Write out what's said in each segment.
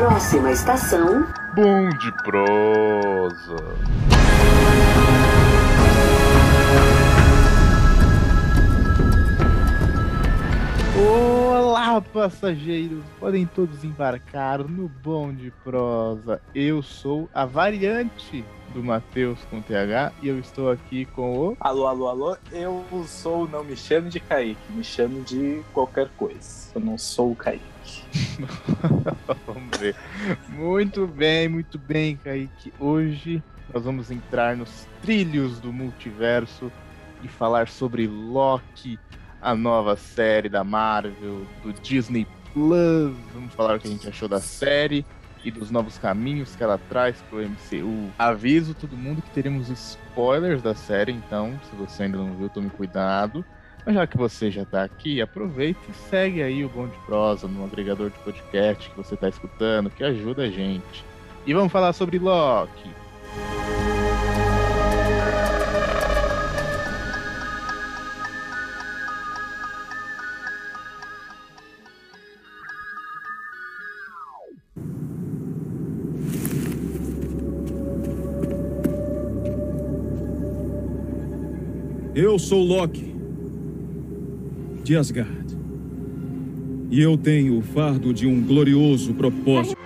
Próxima estação. Bom de prosa. Olá, passageiros! Podem todos embarcar no Bom de Prosa. Eu sou a variante do Matheus com TH e eu estou aqui com o. Alô, alô, alô. Eu sou, não me chame de Kaique, me chame de qualquer coisa. Eu não sou o Kaique. vamos ver. Muito bem, muito bem, Kaique. Hoje nós vamos entrar nos trilhos do multiverso e falar sobre Loki, a nova série da Marvel, do Disney Plus. Vamos falar o que a gente achou da série e dos novos caminhos que ela traz para o MCU. Aviso todo mundo que teremos spoilers da série, então, se você ainda não viu, tome cuidado. Mas já que você já está aqui, aproveita e segue aí o Bom de Prosa no agregador de podcast que você está escutando, que ajuda a gente. E vamos falar sobre Loki. Eu sou Loki, de Asgard. E eu tenho o fardo de um glorioso propósito.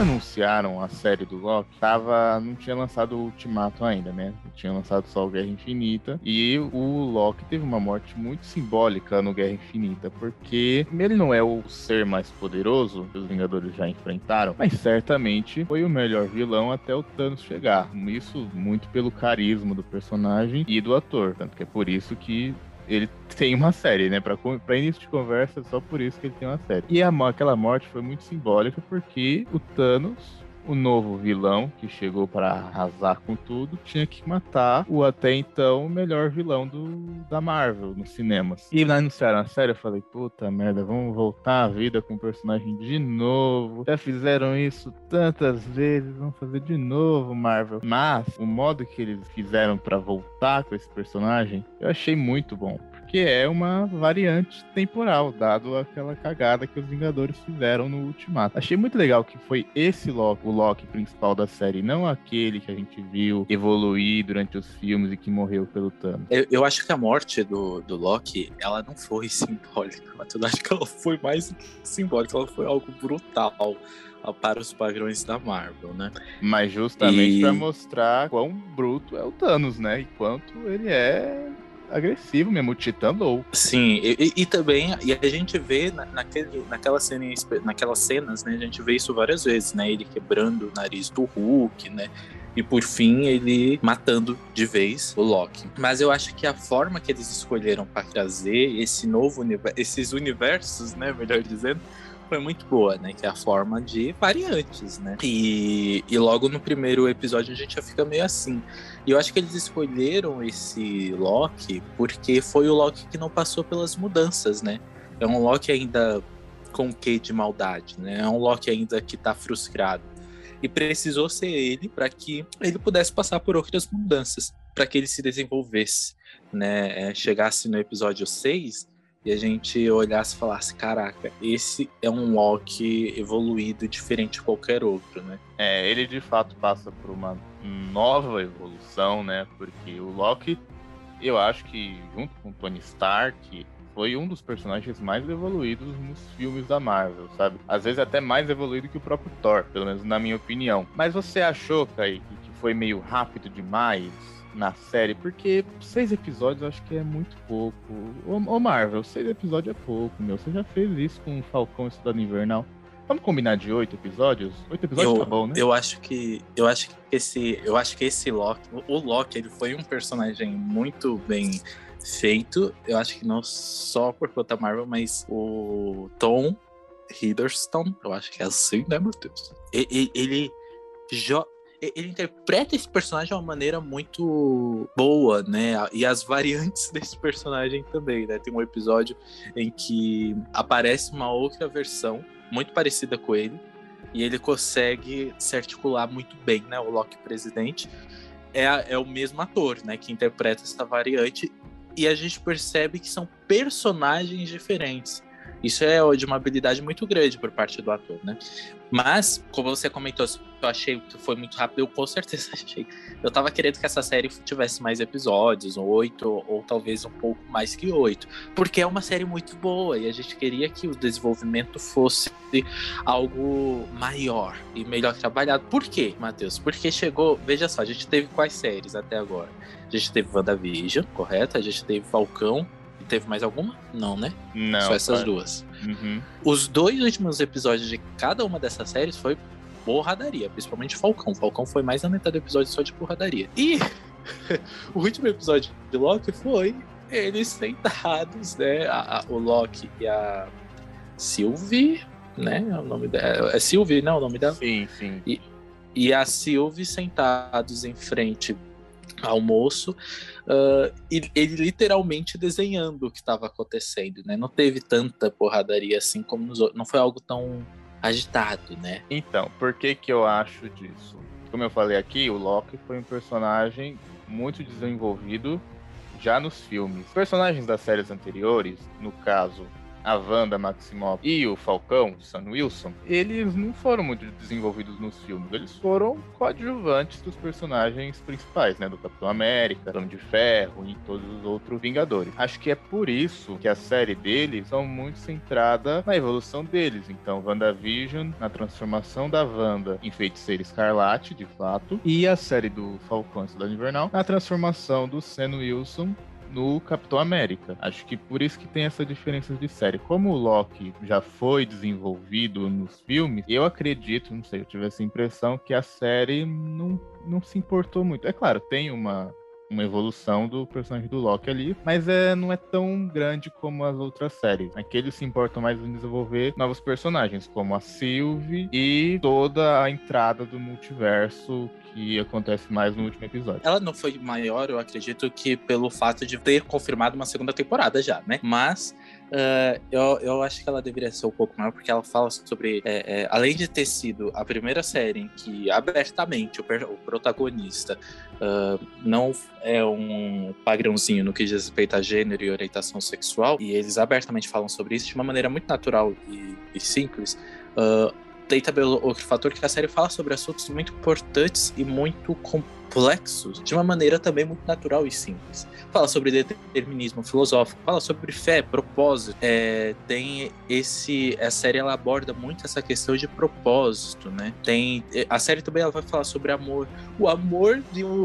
Quando anunciaram a série do Loki, tava, não tinha lançado o Ultimato ainda, né? Tinha lançado só o Guerra Infinita. E o Loki teve uma morte muito simbólica no Guerra Infinita, porque ele não é o ser mais poderoso que os Vingadores já enfrentaram, mas certamente foi o melhor vilão até o Thanos chegar. Isso muito pelo carisma do personagem e do ator. Tanto que é por isso que ele tem uma série, né? Pra, pra início de conversa, só por isso que ele tem uma série. E a, aquela morte foi muito simbólica porque o Thanos o novo vilão que chegou para arrasar com tudo tinha que matar o até então melhor vilão do, da Marvel nos cinemas. E lá anunciaram a série, eu falei, puta merda, vamos voltar à vida com o personagem de novo. Já fizeram isso tantas vezes, vamos fazer de novo, Marvel. Mas o modo que eles fizeram para voltar com esse personagem, eu achei muito bom que é uma variante temporal, dado aquela cagada que os Vingadores fizeram no Ultimato. Achei muito legal que foi esse Loki, o Loki principal da série, não aquele que a gente viu evoluir durante os filmes e que morreu pelo Thanos. Eu, eu acho que a morte do, do Loki, ela não foi simbólica, mas eu acho que ela foi mais simbólica, ela foi algo brutal para os padrões da Marvel, né? Mas justamente e... para mostrar quão bruto é o Thanos, né? E quanto ele é agressivo mesmo, o Titã louco. Sim, e, e, também, e a gente vê na, naquele, naquela cena, naquelas cenas, né, a gente vê isso várias vezes, né, ele quebrando o nariz do Hulk, né, e por fim ele matando de vez o Loki. Mas eu acho que a forma que eles escolheram para trazer esse novo esses universos, né, melhor dizendo, foi muito boa, né? Que é a forma de variantes, né? E, e logo no primeiro episódio a gente já fica meio assim. E eu acho que eles escolheram esse Loki porque foi o Loki que não passou pelas mudanças, né? É um Loki ainda com quê de maldade, né? É um Loki ainda que tá frustrado. E precisou ser ele para que ele pudesse passar por outras mudanças, para que ele se desenvolvesse, né? É, chegasse no episódio 6 e a gente olhasse e falasse: caraca, esse é um Loki evoluído diferente de qualquer outro, né? É, ele de fato passa por uma nova evolução, né? Porque o Loki, eu acho que junto com o Tony Stark, foi um dos personagens mais evoluídos nos filmes da Marvel, sabe? Às vezes até mais evoluído que o próprio Thor, pelo menos na minha opinião. Mas você achou, Kaique, que foi meio rápido demais? Na série, porque seis episódios eu acho que é muito pouco. Ô, ô Marvel, seis episódios é pouco, meu. Você já fez isso com o Falcão e Cidade Invernal. Vamos combinar de oito episódios? Oito episódios eu, tá bom, né? Eu acho que eu acho que esse eu acho que esse Loki, o Loki, ele foi um personagem muito bem feito. Eu acho que não só por conta Marvel, mas o Tom Hiddleston, eu acho que é assim, né, meu Deus? Ele, ele ele interpreta esse personagem de uma maneira muito boa, né? E as variantes desse personagem também, né? Tem um episódio em que aparece uma outra versão muito parecida com ele e ele consegue se articular muito bem, né? O Loki presidente é, é o mesmo ator, né? Que interpreta essa variante e a gente percebe que são personagens diferentes. Isso é de uma habilidade muito grande por parte do ator, né? Mas, como você comentou, eu achei que foi muito rápido, eu com certeza achei. Eu tava querendo que essa série tivesse mais episódios, oito, ou talvez um pouco mais que oito. Porque é uma série muito boa e a gente queria que o desenvolvimento fosse algo maior e melhor trabalhado. Por quê, Matheus? Porque chegou. Veja só, a gente teve quais séries até agora? A gente teve WandaVision, correto? A gente teve Falcão, Teve mais alguma? Não, né? Não. Só essas duas. Uhum. Os dois últimos episódios de cada uma dessas séries foi porradaria, principalmente Falcão. Falcão foi mais da metade do episódio só de porradaria. E o último episódio de Loki foi eles sentados, né? A, a, o Loki e a Sylvie, né? É o nome dela. É Sylvie, não? É o nome dela? Sim, sim. E, e a Sylvie sentados em frente almoço uh, e ele literalmente desenhando o que estava acontecendo, né? Não teve tanta porradaria assim como nos outros, não foi algo tão agitado, né? Então, por que que eu acho disso? Como eu falei aqui, o Loki foi um personagem muito desenvolvido já nos filmes. Personagens das séries anteriores, no caso a Wanda Maximoff e o Falcão, Sam Wilson, eles não foram muito desenvolvidos nos filmes. Eles foram coadjuvantes dos personagens principais, né? Do Capitão América, Homem de Ferro e todos os outros Vingadores. Acho que é por isso que a série deles são muito centrada na evolução deles. Então, WandaVision, na transformação da Wanda em Feiticeira Escarlate, de fato, e a série do Falcão Cidade Invernal na transformação do Sam Wilson no Capitão América. Acho que por isso que tem essa diferença de série. Como o Loki já foi desenvolvido nos filmes, eu acredito, não sei, eu tive essa impressão que a série não, não se importou muito. É claro, tem uma uma evolução do personagem do Loki ali, mas é, não é tão grande como as outras séries. Aqui eles se importam mais em desenvolver novos personagens, como a Sylvie e toda a entrada do multiverso que acontece mais no último episódio. Ela não foi maior, eu acredito que pelo fato de ter confirmado uma segunda temporada já, né? Mas Uh, eu, eu acho que ela deveria ser um pouco maior, porque ela fala sobre. É, é, além de ter sido a primeira série em que abertamente o, o protagonista uh, não é um padrãozinho no que diz respeito a gênero e orientação sexual, e eles abertamente falam sobre isso de uma maneira muito natural e, e simples. Uh, tem também outro fator que a série fala sobre assuntos muito importantes e muito complexos, de uma maneira também muito natural e simples. Fala sobre determinismo filosófico, fala sobre fé, propósito. É, tem esse. A série ela aborda muito essa questão de propósito, né? Tem. A série também ela vai falar sobre amor. O amor de um.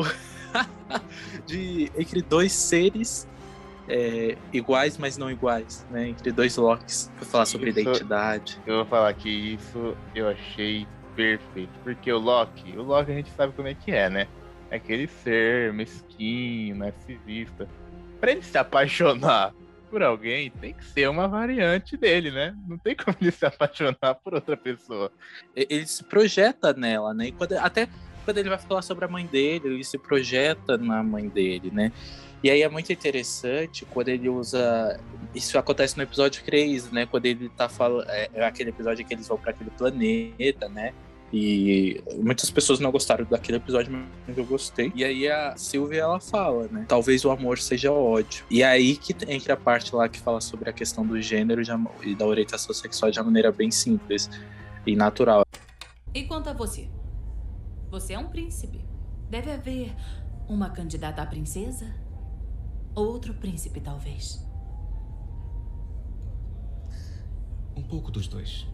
de entre dois seres é, iguais, mas não iguais, né? Entre dois Locks, pra falar sobre isso, identidade. Eu vou falar que isso eu achei perfeito. Porque o Loki, o Loki a gente sabe como é que é, né? É aquele ser mesquinho, narcisista. Pra ele se apaixonar por alguém, tem que ser uma variante dele, né? Não tem como ele se apaixonar por outra pessoa. Ele se projeta nela, né? Quando, até quando ele vai falar sobre a mãe dele, ele se projeta na mãe dele, né? E aí é muito interessante quando ele usa. Isso acontece no episódio 3, né? Quando ele tá falando. É, é aquele episódio que eles vão para aquele planeta, né? E muitas pessoas não gostaram daquele episódio, mas eu gostei. E aí a Sylvia ela fala, né? Talvez o amor seja ódio. E aí que entra a parte lá que fala sobre a questão do gênero e da orientação sexual de uma maneira bem simples e natural. E quanto a você? Você é um príncipe. Deve haver uma candidata à princesa? Outro príncipe, talvez. Um pouco dos dois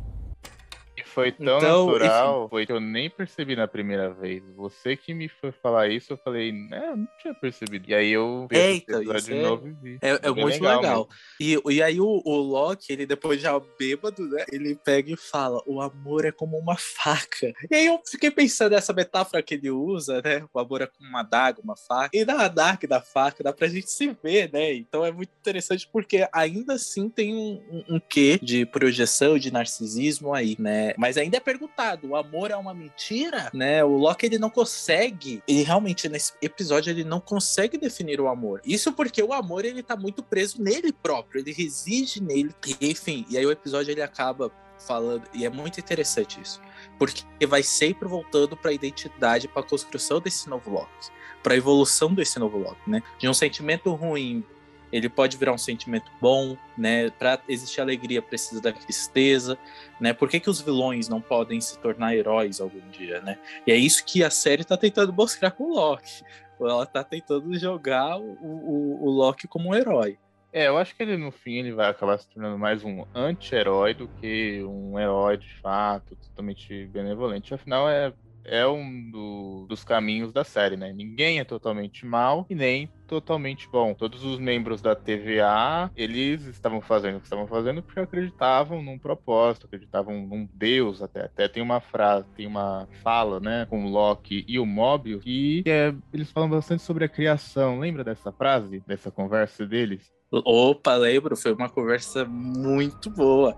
foi tão então, natural, foi que eu nem percebi na primeira vez. Você que me foi falar isso, eu falei, né, eu não tinha percebido. E aí eu vi Eita, de é, novo e vi. É, é muito legal. legal. E, e aí o, o Loki, ele depois já bêbado, né, ele pega e fala, o amor é como uma faca. E aí eu fiquei pensando nessa metáfora que ele usa, né, o amor é como uma daga, uma faca. E na Dark da faca dá pra gente se ver, né, então é muito interessante porque ainda assim tem um, um, um quê de projeção, de narcisismo aí, né, mas ainda é perguntado, o amor é uma mentira? Né? O Loki ele não consegue, ele realmente nesse episódio ele não consegue definir o amor. Isso porque o amor ele tá muito preso nele próprio, ele reside nele. Enfim, e aí o episódio ele acaba falando, e é muito interessante isso, porque vai sempre voltando para a identidade, para a construção desse novo Loki, para a evolução desse novo Loki, né? De um sentimento ruim ele pode virar um sentimento bom, né? Para existir alegria precisa da tristeza, né? Por que, que os vilões não podem se tornar heróis algum dia, né? E é isso que a série tá tentando mostrar com o Loki. Ela tá tentando jogar o, o, o Loki como um herói. É, eu acho que ele no fim ele vai acabar se tornando mais um anti-herói do que um herói de fato, totalmente benevolente. Afinal, é é um do, dos caminhos da série, né? Ninguém é totalmente mal e nem totalmente bom. Todos os membros da TVA, eles estavam fazendo o que estavam fazendo porque acreditavam num propósito, acreditavam num Deus até. Até tem uma frase, tem uma fala, né, com o Loki e o Mobius, que é, eles falam bastante sobre a criação. Lembra dessa frase, dessa conversa deles? Opa, lembro, foi uma conversa muito boa.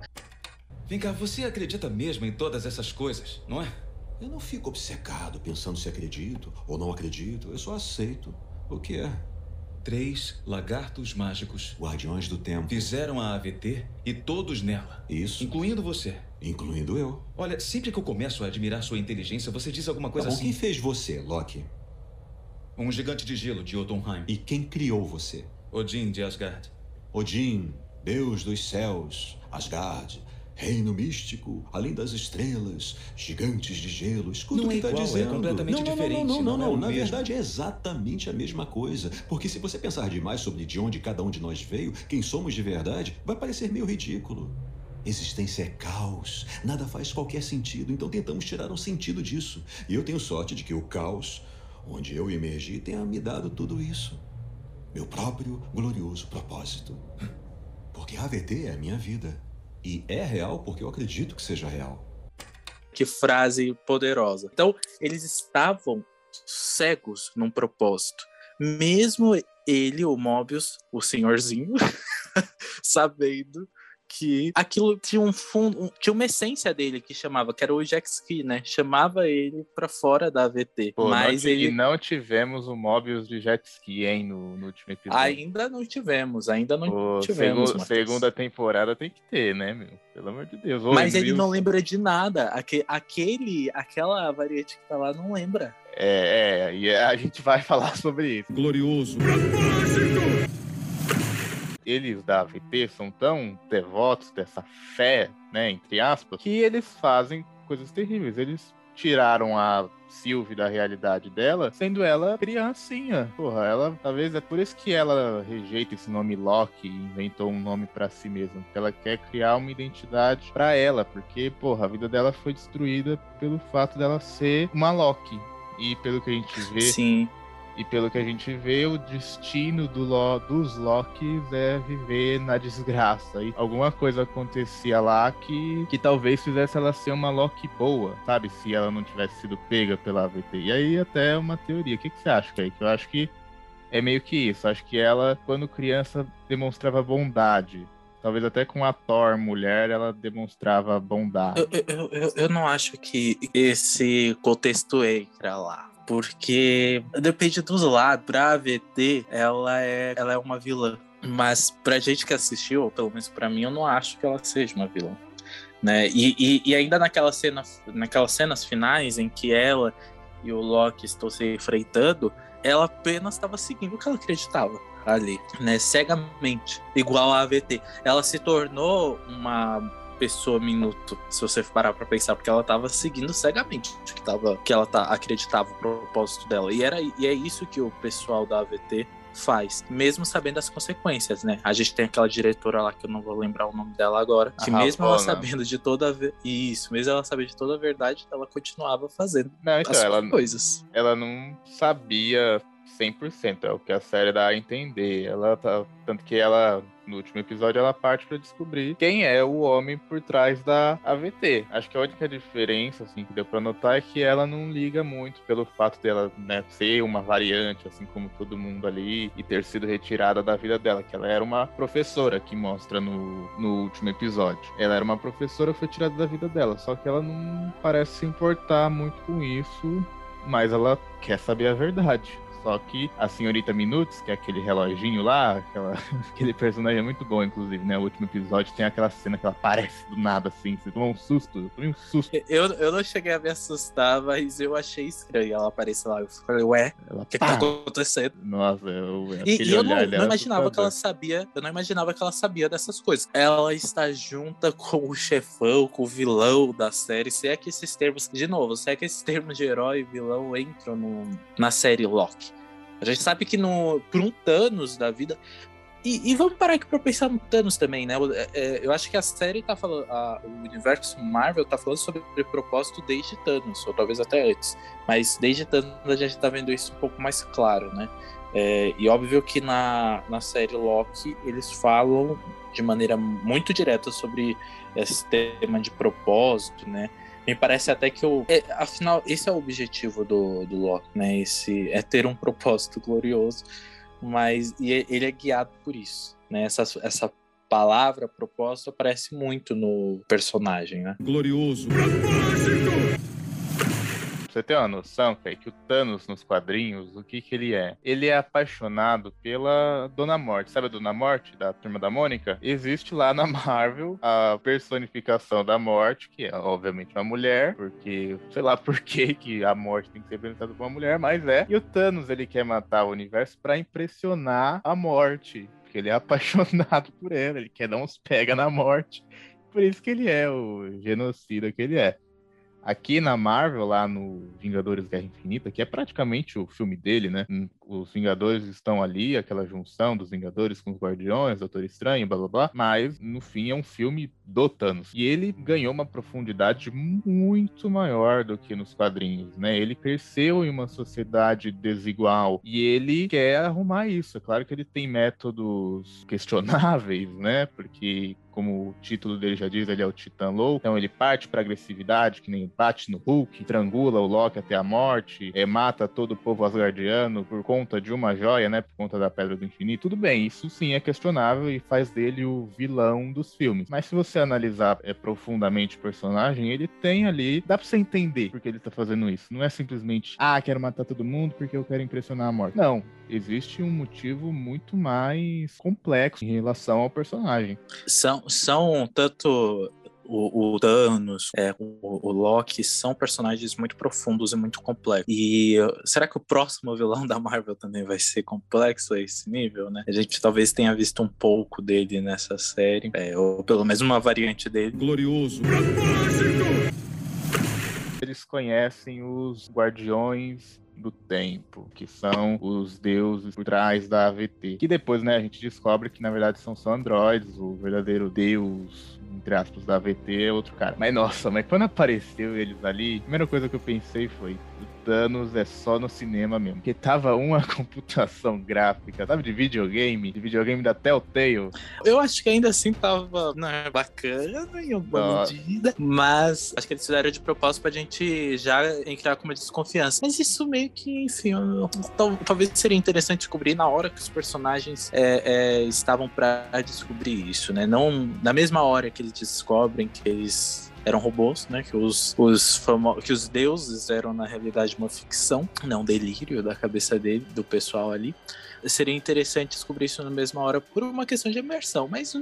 Vem cá, você acredita mesmo em todas essas coisas, não é? Eu não fico obcecado pensando se acredito ou não acredito. Eu só aceito o que é. Três lagartos mágicos. Guardiões do Tempo. Fizeram a AVT e todos nela. Isso. Incluindo você. Incluindo eu. Olha, sempre que eu começo a admirar sua inteligência, você diz alguma coisa tá bom, assim. Quem fez você, Loki? Um gigante de gelo de Jotunheim. E quem criou você? Odin de Asgard. Odin, deus dos céus, Asgard, Reino místico, além das estrelas, gigantes de gelo. Escuta não o que é está igual, dizendo. É completamente não, não, diferente. Não, não, não. não, é Na mesmo. verdade, é exatamente a mesma coisa. Porque se você pensar demais sobre de onde cada um de nós veio, quem somos de verdade, vai parecer meio ridículo. Existência é caos, nada faz qualquer sentido, então tentamos tirar um sentido disso. E eu tenho sorte de que o caos, onde eu emergi, tenha me dado tudo isso. Meu próprio glorioso propósito. Porque a AVT é a minha vida. E é real porque eu acredito que seja real. Que frase poderosa. Então, eles estavam cegos num propósito. Mesmo ele, o Mobius, o senhorzinho, sabendo que aquilo tinha um fundo, um, tinha uma essência dele que chamava, que era o Jack Ski, né? Chamava ele para fora da AVT. Pô, mas não, ele E não tivemos o Mobius de jet ski, hein, no, no último episódio. ainda não tivemos, ainda não Pô, tivemos. segu- Matheus. segunda temporada tem que ter, né, meu? Pelo amor de Deus. Ô, Mas ele Wilson. não lembra de nada. Aque- aquele, aquela variante que tá lá não lembra. É, é, e a gente vai falar sobre isso. Glorioso. Eles da AVT são tão devotos dessa fé, né, entre aspas, que eles fazem coisas terríveis. Eles tiraram a Sylvie da realidade dela, sendo ela criancinha. Porra, ela talvez é por isso que ela rejeita esse nome Loki e inventou um nome pra si mesma, porque ela quer criar uma identidade pra ela, porque porra, a vida dela foi destruída pelo fato dela ser uma Loki. E pelo que a gente vê, Sim. E pelo que a gente vê, o destino do dos Locks é viver na desgraça. E alguma coisa acontecia lá que, que talvez fizesse ela ser uma Loki boa, sabe? Se ela não tivesse sido pega pela AVT. E aí até uma teoria. O que, que você acha, Kaique? Eu acho que é meio que isso. Acho que ela, quando criança, demonstrava bondade. Talvez até com a Thor mulher, ela demonstrava bondade. Eu, eu, eu, eu não acho que esse contexto entra lá. Porque depende dos lados. Pra AVT, ela é, ela é uma vilã. Mas pra gente que assistiu, pelo menos pra mim, eu não acho que ela seja uma vilã. Né? E, e, e ainda naquela cena, naquelas cenas finais em que ela e o Loki estão se enfrentando, ela apenas estava seguindo o que ela acreditava ali, né? Cegamente. Igual a AVT. Ela se tornou uma pessoa minuto, se você parar pra pensar, porque ela tava seguindo cegamente que, tava, que ela tá, acreditava o propósito dela. E, era, e é isso que o pessoal da AVT faz, mesmo sabendo as consequências, né? A gente tem aquela diretora lá que eu não vou lembrar o nome dela agora, que A mesmo ela Ravonna. sabendo de toda a isso, mesmo ela sabendo de toda a verdade, ela continuava fazendo Não, então, as ela, coisas. ela não sabia 100%, é o que a série dá a entender. Ela tá, tanto que ela no último episódio ela parte pra descobrir quem é o homem por trás da AVT. Acho que a única diferença assim que deu pra notar é que ela não liga muito pelo fato dela, né, ser uma variante assim como todo mundo ali e ter sido retirada da vida dela, que ela era uma professora que mostra no, no último episódio. Ela era uma professora, foi tirada da vida dela, só que ela não parece se importar muito com isso mas ela quer saber a verdade. Só que a senhorita Minutes, que é aquele reloginho lá, aquela, aquele personagem é muito bom, inclusive, né? O último episódio tem aquela cena que ela aparece do nada, assim, você toma um susto, eu tomei um susto. Eu, eu não cheguei a me assustar, mas eu achei estranho ela aparecer lá. Eu falei, ué, o que, que pá! tá acontecendo? Nossa, eu, E, e eu não, não é imaginava que ela sabia. Eu não imaginava que ela sabia dessas coisas. Ela está junta com o chefão, com o vilão da série. Se é que esses termos, de novo, se é que esses termos de herói e vilão entram no- na série Loki. A gente sabe que no, por um Thanos da vida. E, e vamos parar aqui pra pensar no Thanos também, né? É, é, eu acho que a série tá falando. a- o universo Marvel tá falando sobre propósito desde Thanos, ou talvez até antes. Mas desde Thanos a gente tá vendo isso um pouco mais claro, né? É, e óbvio que na, na série Loki eles falam de maneira muito direta sobre esse tema de propósito, né? Me parece até que o. é, afinal, esse é o objetivo do, do Loki, né? Esse, é ter um propósito glorioso, mas e é- ele é guiado por isso, né? Essa, essa palavra propósito aparece muito no personagem, né? Glorioso. Pra você ter uma noção, que o Thanos nos quadrinhos, o que que ele é? Ele é apaixonado pela Dona Morte. Sabe a Dona Morte, da Turma da Mônica? Existe lá na Marvel a personificação da morte, que é obviamente uma mulher, porque sei lá por que que a morte tem que ser representada por uma mulher, mas é. E o Thanos, ele quer matar o universo pra impressionar a morte, porque ele é apaixonado por ela, ele quer dar uns pega na morte. Por isso que ele é o genocida que ele é. Aqui na Marvel, lá no Vingadores Guerra Infinita, que é praticamente o filme dele, né? Os Vingadores estão ali, aquela junção dos Vingadores com os Guardiões, Doutor Estranho, blá blá blá. Mas, no fim, é um filme do Thanos. E ele ganhou uma profundidade muito maior do que nos quadrinhos, né? Ele cresceu em uma sociedade desigual e ele quer arrumar isso. É claro que ele tem métodos questionáveis, né? Porque como o título dele já diz, ele é o Titã Low. Então ele parte pra agressividade, que nem bate no Hulk, estrangula o Loki até a morte, é, mata todo o povo asgardiano por conta de uma joia, né? Por conta da Pedra do Infinito. Tudo bem, isso sim é questionável e faz dele o vilão dos filmes. Mas se você analisar é, profundamente o personagem, ele tem ali. Dá pra você entender porque ele tá fazendo isso. Não é simplesmente, ah, quero matar todo mundo porque eu quero impressionar a morte. Não. Existe um motivo muito mais complexo em relação ao personagem. São, são tanto o, o Thanos, é, o, o Loki, são personagens muito profundos e muito complexos. E será que o próximo vilão da Marvel também vai ser complexo a esse nível, né? A gente talvez tenha visto um pouco dele nessa série, é, ou pelo menos uma variante dele. Glorioso. Eles conhecem os Guardiões do Tempo, que são os deuses por trás da AVT. Que depois, né, a gente descobre que na verdade são só androides, o verdadeiro deus, entre aspas, da AVT é outro cara. Mas nossa, mas quando apareceu eles ali, a primeira coisa que eu pensei foi. Thanos é só no cinema mesmo. Porque tava uma computação gráfica, sabe, de videogame, de videogame da Telltale. Eu acho que ainda assim tava né, bacana em alguma Nossa. medida, mas acho que eles fizeram de propósito pra gente já entrar com uma desconfiança. Mas isso meio que, enfim, eu- tal- talvez seria interessante descobrir na hora que os personagens é, é, estavam pra descobrir isso, né? Não na mesma hora que eles descobrem que eles eram robôs, né? Que os, os famo- que os deuses eram na realidade uma ficção, não um delírio da cabeça dele, do pessoal ali seria interessante descobrir isso na mesma hora por uma questão de imersão, mas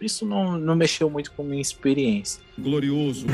isso não, não mexeu muito com a minha experiência. Glorioso.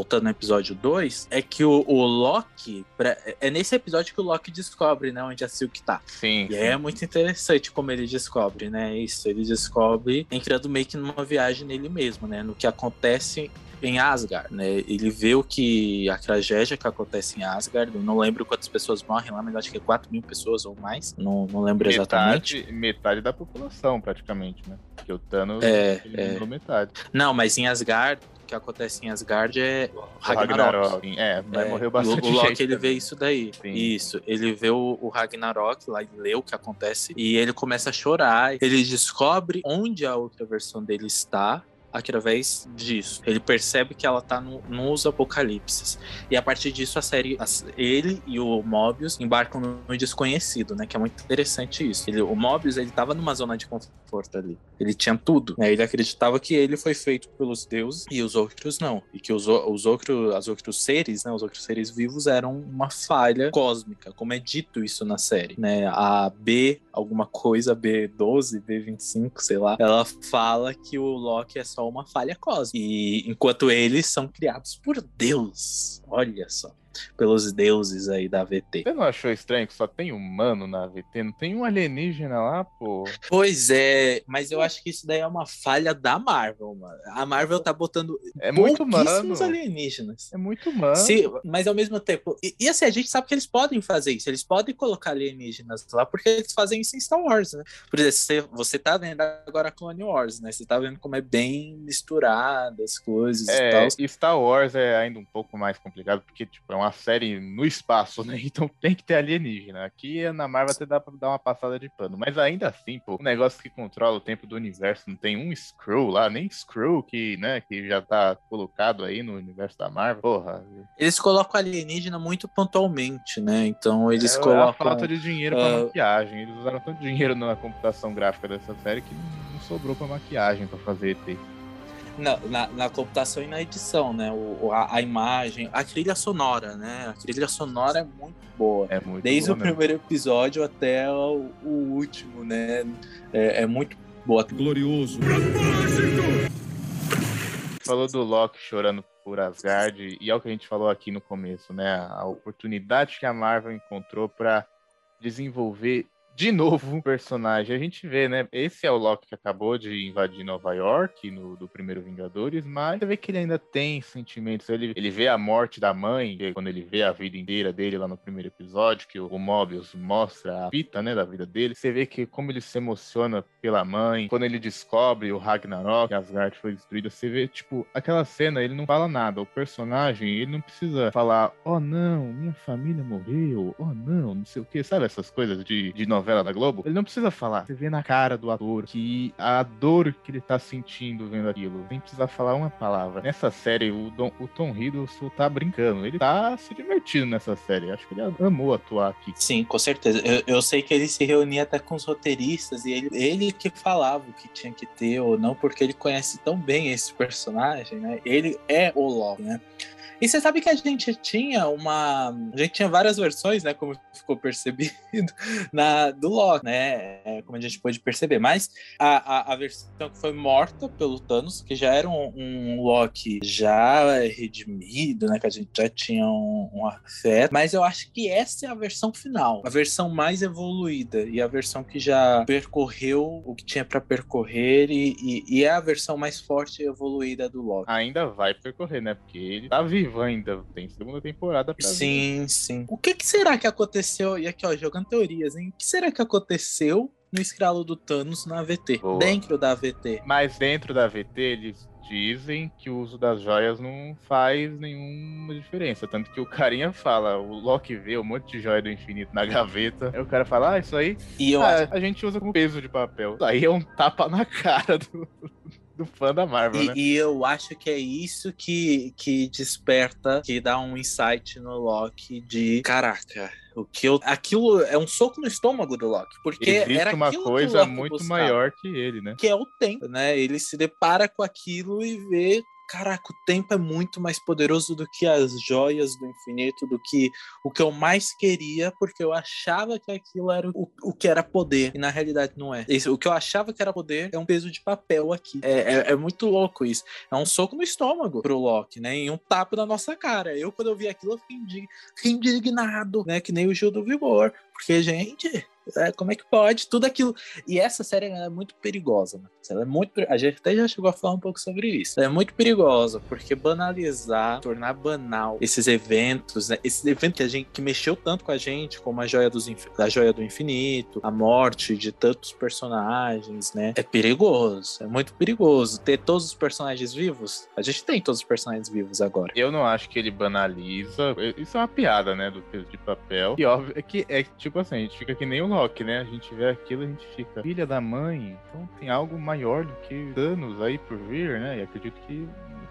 Voltando no episódio 2, é que o, o Loki. pra- É nesse episódio que o Loki descobre, né, onde a Silk tá. Sim. E é muito interessante como ele descobre, né? Isso, ele descobre entrando meio que numa viagem nele mesmo, né? No que acontece em Asgard, né? Ele vê o que a tragédia que acontece em Asgard. Eu não lembro quantas pessoas morrem lá, mas acho que é 4 mil pessoas ou mais. Não, não lembro exatamente. metade, metade da população, praticamente, né? Porque o Thanos É, eliminou metade. Não, mas em Asgard, que acontece em Asgard é O Ragnarok. sim, É, mas É, morreu o- bastante o, Loki gente ele vê também. isso daí. Sim. Isso. Ele vê o, o Ragnarok lá, ele lê o que acontece e ele começa a chorar. Ele descobre onde a outra versão dele está. Através disso. Ele percebe que ela tá no, nos apocalipses. E a partir disso, a série, ele e o Mobius embarcam no desconhecido, né? Que é muito interessante isso. Ele, o Mobius, ele tava numa zona de conforto ali. Ele tinha tudo, né? Ele acreditava que ele foi feito pelos deuses e os outros não. E que os, os outros, as outros seres, né? Os outros seres vivos eram uma falha cósmica, como é dito isso na série, né? A B, alguma coisa, B12, B25, sei lá, ela fala que o Loki é só uma falha cósmica. E enquanto eles são criados por Deus. Olha só pelos deuses aí da AVT. Você não achou estranho que só tem humano na AVT? Não tem um alienígena lá, pô? Pois é, mas eu acho que isso daí é uma falha da Marvel, mano. A Marvel tá botando é muito humano. alienígenas. É muito humano. Sim, mas ao mesmo tempo. E, e, assim, a gente sabe que eles podem fazer isso. Eles podem colocar alienígenas lá, porque eles fazem isso em Star Wars, né? Por exemplo, você, você tá vendo agora Clone Wars, né? Você tá vendo como é bem misturado as coisas é, e tal. E Star Wars é ainda um pouco mais complicado, porque, tipo, é uma série no espaço, né? Então tem que ter alienígena. Aqui na Marvel até dá pra dar uma passada de pano. Mas ainda assim, pô, o negócio que controla o tempo do universo não tem um Screw lá, nem Screw que, né, que já tá colocado aí no universo da Marvel. Porra. Eles colocam alienígena muito pontualmente, né? Então eles é, colocam. É a falta de dinheiro uh... pra maquiagem. Eles usaram tanto dinheiro na computação gráfica dessa série que não sobrou pra maquiagem pra fazer ET. Na, na, na, computação e na edição, né? O, a, a, imagem, a trilha sonora, né? A trilha sonora é muito boa. É muito Desde boa o primeiro episódio até o, o último, né? É, é, muito boa. Glorioso. Falou do Loki chorando por Asgard, e é o que a gente falou aqui no começo, né? A oportunidade que a Marvel encontrou para desenvolver de novo um personagem. A gente vê, né? Esse é o Loki que acabou de invadir Nova York no do primeiro Vingadores, mas você vê que ele ainda tem sentimentos. Ele, ele vê a morte da mãe, quando ele vê a vida inteira dele lá no primeiro episódio, que o, o Mobius mostra a fita, né, da vida dele. Você vê que como ele se emociona pela mãe, quando ele descobre o Ragnarok, que Asgard foi destruída, você vê, tipo, aquela cena, ele não fala nada. O personagem, ele não precisa falar, oh não, minha família morreu, oh não, não sei o que, sabe essas coisas de, de novela novela da Globo, ele não precisa falar. Você vê na cara do ator que a dor que ele tá sentindo vendo aquilo, sem precisar falar uma palavra. Nessa série, o, Don, o Tom Hiddleston tá brincando. Ele tá se divertindo nessa série. Acho que ele amou atuar aqui. Sim, com certeza. Eu, eu sei que ele se reunia até com os roteiristas e ele, ele que falava o que tinha que ter ou não, porque ele conhece tão bem esse personagem, né? Ele é o Loki, né? E você sabe que a gente tinha uma. A gente tinha várias versões, né? Como ficou percebido, na, do Loki, né? É, como a gente pôde perceber. Mas a, a, a, versão que foi morta pelo Thanos, que já era um, um Loki já redimido, né? Que a gente já tinha um, um afeto. Mas eu acho que essa é a versão final. A versão mais evoluída e a versão que já percorreu o que tinha para percorrer e, e, e, é a versão mais forte e evoluída do Loki. Ainda vai percorrer, né? Porque ele tá vivo ainda. Tem segunda temporada pra Sim, ver. sim. O que, que será que aconteceu? E aqui, ó, jogando teorias, hein? O que será que aconteceu no escralo do Thanos na AVT? Boa. Dentro da AVT. Mas dentro da AVT, eles dizem que o uso das joias não faz nenhuma diferença. Tanto que o carinha fala, o Loki vê um monte de joia do infinito na gaveta. Aí o cara fala, ah, isso aí e eu ah, acho... a gente usa como peso de papel. Isso aí é um tapa na cara do, do fã da Marvel, e, né? E eu acho que é isso que, que desperta, que dá um insight no Loki de caraca. O que eu, aquilo é um soco no estômago do Loki, porque Existe era uma coisa muito buscava, maior que ele, né? Que é o tempo, né? Ele se depara com aquilo e vê caraca, o tempo é muito mais poderoso do que as joias do infinito, do que o que eu mais queria, porque eu achava que aquilo era o, o que era poder, e na realidade não é. Isso, o que eu achava que era poder é um peso de papel aqui. É, é, é, muito louco isso. É um soco no estômago pro Loki, né? E um tapa na nossa cara. Eu, quando eu vi aquilo, eu fiquei indignado, né? Que nem o Gil do Vigor. Porque, gente, é, como é que pode? Tudo aquilo. E essa série é muito perigosa, né? Ela é muito. A gente até já chegou a falar um pouco sobre isso. Ela é muito perigosa, porque banalizar, tornar banal esses eventos, né? Esse evento que a gente que mexeu tanto com a gente, como a joia, dos, a joia do infinito, a morte de tantos personagens, né? É perigoso. É muito perigoso. Ter todos os personagens vivos. A gente tem todos os personagens vivos agora. Eu não acho que ele banaliza. Isso é uma piada, né? Do peso de papel. E óbvio é que é tipo assim, a gente fica que nem o Loki, né? A gente vê aquilo, a gente fica, filha da mãe, então tem algo maior do que Thanos aí por vir, né? E acredito que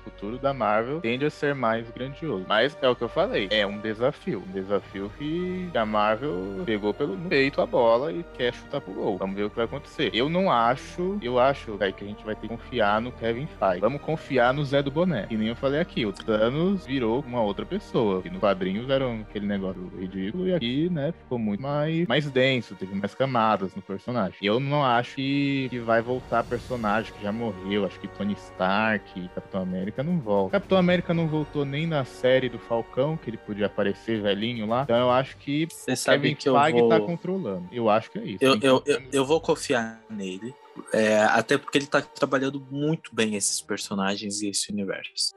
futuro da Marvel tende a ser mais grandioso. Mas é o que eu falei, é um desafio. Um desafio que a Marvel pegou pelo peito a bola e quer chutar pro gol. Vamos ver o que vai acontecer. Eu não acho, eu acho véio, que a gente vai ter que confiar no Kevin Feige. Vamos confiar no Zé do Boné. E nem eu falei aqui, o Thanos virou uma outra pessoa. E no quadrinhos era aquele negócio ridículo e aqui, né, ficou muito mais, mais denso, teve mais camadas no personagem. Eu não acho que, que vai voltar personagem que já morreu. Acho que Tony Stark, Capitão América não volta. Capitão América não voltou nem na série do Falcão, que ele podia aparecer velhinho lá. Então eu acho que Você sabe Kevin que eu Feige vou... tá controlando. Eu acho que é isso. Eu, eu, eu, eu vou confiar nele. é, até porque ele tá trabalhando muito bem esses personagens e esse universo.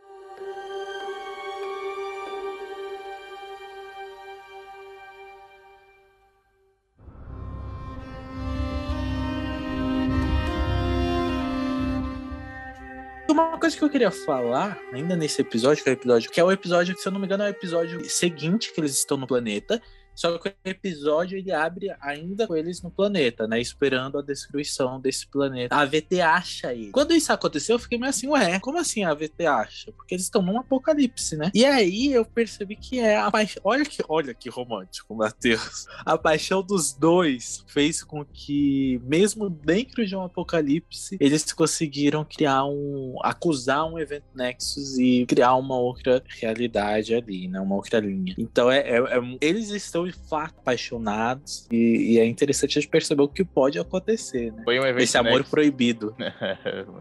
Uma coisa que eu queria falar, ainda nesse episódio, que é o episódio, que é o episódio, se eu não me engano, é o episódio seguinte que eles estão no planeta. Só que o episódio ele abre ainda com eles no planeta, né? Esperando a destruição desse planeta. A AVT acha ele. Quando isso aconteceu, eu fiquei meio assim, ué, como assim a AVT acha? Porque eles estão num apocalipse, né? E aí eu percebi que é a paixão. Olha que, olha que romântico, Matheus. A paixão dos dois fez com que, mesmo dentro de um apocalipse, eles conseguiram criar um. acusar um evento Nexus e criar uma outra realidade ali, né? Uma outra linha. Então é, é- é- eles estão de fato apaixonados e, e é interessante a gente perceber o que pode acontecer, né? Foi um evento Esse amor Nexus. proibido.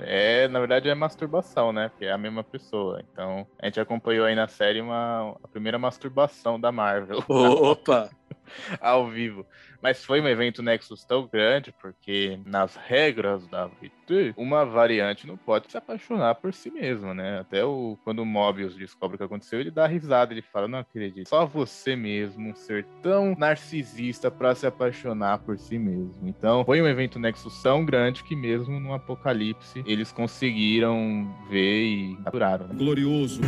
É, na verdade é masturbação, né? Porque é a mesma pessoa. Então, a gente acompanhou aí na série uma, a primeira masturbação da Marvel Opa! ao vivo. Mas foi um evento Nexus tão grande porque, nas regras da VT, uma variante não pode se apaixonar por si mesma, né? Até o, quando o Mobius descobre o que aconteceu, ele dá risada, ele fala: Não acredito, só você mesmo ser tão narcisista pra se apaixonar por si mesmo. Então, foi um evento Nexus tão grande que, mesmo no apocalipse, eles conseguiram ver e capturaram. né? Glorioso.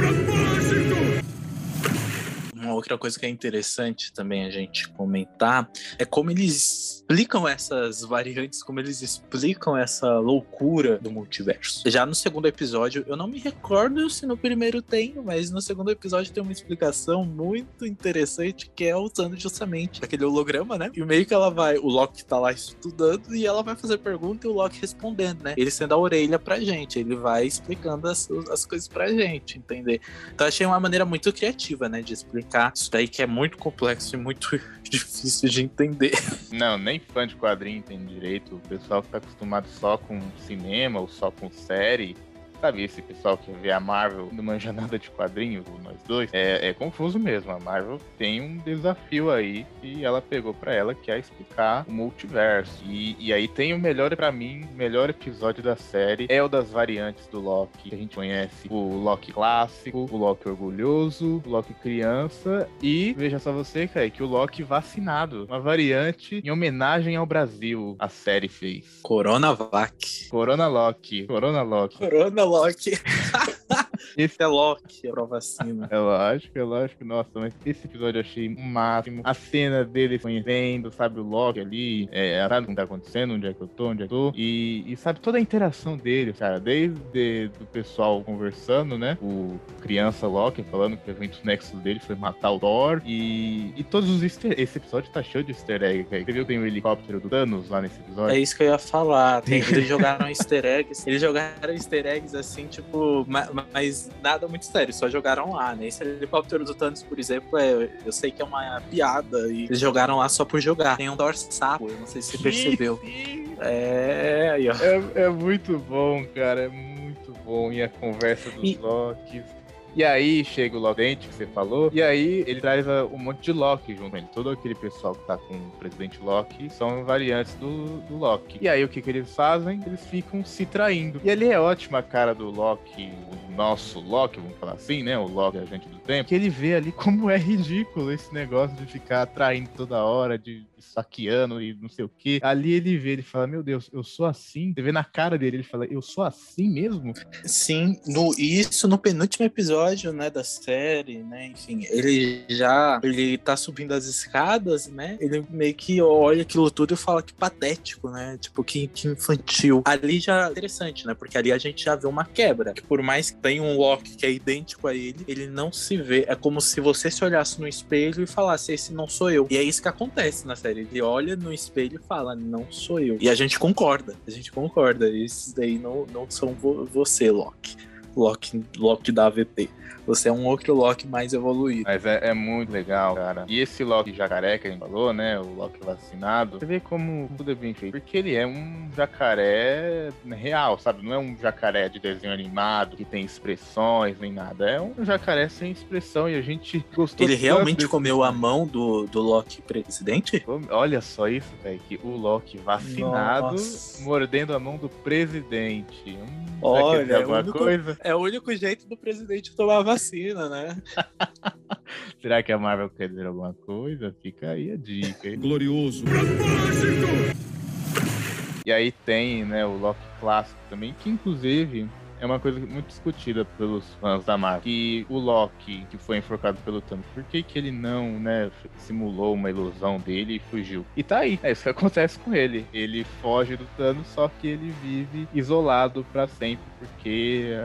Uma outra coisa que é interessante também a gente comentar é como eles explicam essas variantes, como eles explicam essa loucura do multiverso. Já no segundo episódio, eu não me recordo se no primeiro tem, mas no segundo episódio tem uma explicação muito interessante que é usando justamente aquele holograma, né? E meio que ela vai, o Loki tá lá estudando e ela vai fazer pergunta e o Loki respondendo, né? Ele sendo a orelha pra gente, ele vai explicando as, as coisas pra gente, entender? Então achei uma maneira muito criativa, né, de explicar isso daí que é muito complexo e muito difícil de entender. Não, nem fã de quadrinho tem direito. O pessoal que tá acostumado só com cinema ou só com série. Sabe, esse pessoal que vê a Marvel não manja nada de quadrinhos, nós dois, é, é confuso mesmo. A Marvel tem um desafio aí que ela pegou pra ela, que é explicar o multiverso. E, e aí tem o melhor, pra mim, o melhor episódio da série é o das variantes do Loki, que a gente conhece. O Loki clássico, o Loki orgulhoso, o Loki criança e, veja só você, cara, que o Loki vacinado. Uma variante em homenagem ao Brasil, a série fez. Coronavac. Corona Loki, Corona Loki. Corona Loki. Esse É Loki, pra vacina. É lógico, é lógico. Nossa, mas esse episódio eu achei o máximo. A cena dele conhecendo, sabe, o Loki ali, é, sabe o que tá acontecendo, onde é que eu tô, onde é que eu tô. E, e sabe, toda a interação dele, cara, desde do pessoal conversando, né? O criança Loki falando que o evento Nexus dele foi matar o Thor. E, e todos os easter Esse episódio tá cheio de easter egg, cara. Você viu que tem o helicóptero do Thanos lá nesse episódio? É isso que eu ia falar. Tem- eles jogaram easter eggs. Eles jogaram easter eggs assim, tipo, ma- ma- mas nada muito sério, só jogaram lá, né? Esse helicóptero do Thanos, por exemplo, é, eu sei que é uma piada e eles jogaram lá só por jogar. Tem um Thor sapo, eu não sei se você percebeu. É, aí, ó. É, é muito bom, cara. É muito bom. E a conversa dos E- Locks. E aí chega o Lodente que você falou. E aí ele traz a- um monte de Loki junto com ele. Todo aquele pessoal que tá com o presidente Loki são variantes do, do Loki. E aí o que, que eles fazem? Eles ficam se traindo. E ali é ótima a cara do Loki nosso Loki, vamos falar assim, né? O Loki, agente do tempo, que ele vê ali como é ridículo esse negócio de ficar atraindo toda hora, de saqueando e não sei o que. Ali ele vê, ele fala, meu Deus, eu sou assim. Você vê na cara dele, ele fala, eu sou assim mesmo? Sim, no, isso no penúltimo episódio, né, da série, né, enfim, ele já, ele tá subindo as escadas, né, ele meio que olha aquilo tudo e fala que patético, né, tipo, que, que infantil. Ali já é interessante, né, porque ali a gente já vê uma quebra, que por mais tenha um Loki que é idêntico a ele, ele não se vê, é como se você se olhasse no espelho e falasse, esse não sou eu. E é isso que acontece na série, ele olha no espelho e fala, não sou eu. E a gente concorda, a gente concorda, esses daí não, não são vo você, Loki. Loki, Loki da AVP. Você é um outro Loki mais evoluído. Mas é, é, muito legal, cara. E esse Loki jacaré que a gente falou, né? O Loki vacinado, você vê como tudo é bem feito. Porque ele é um jacaré real, sabe? Não é um jacaré de desenho animado que tem expressões nem nada. É um jacaré sem expressão e a gente gostou Ele realmente comeu a mão do, do Loki presidente? Olha só isso, velho. Que o Loki vacinado Nossa. mordendo a mão do presidente. Hum, Olha, é único, coisa? É o único jeito do presidente tomar vacina, né? Será que a Marvel quer dizer alguma coisa? Fica aí a dica. Hein? Glorioso. E aí tem, né, o Loki clássico também, que inclusive é uma coisa muito discutida pelos fãs da Marvel. Que o Loki, que foi enforcado pelo Thanos, por que, que ele não, né, simulou uma ilusão dele e fugiu? E tá aí, é isso que acontece com ele. Ele foge do Thanos, só que ele vive isolado para sempre, porque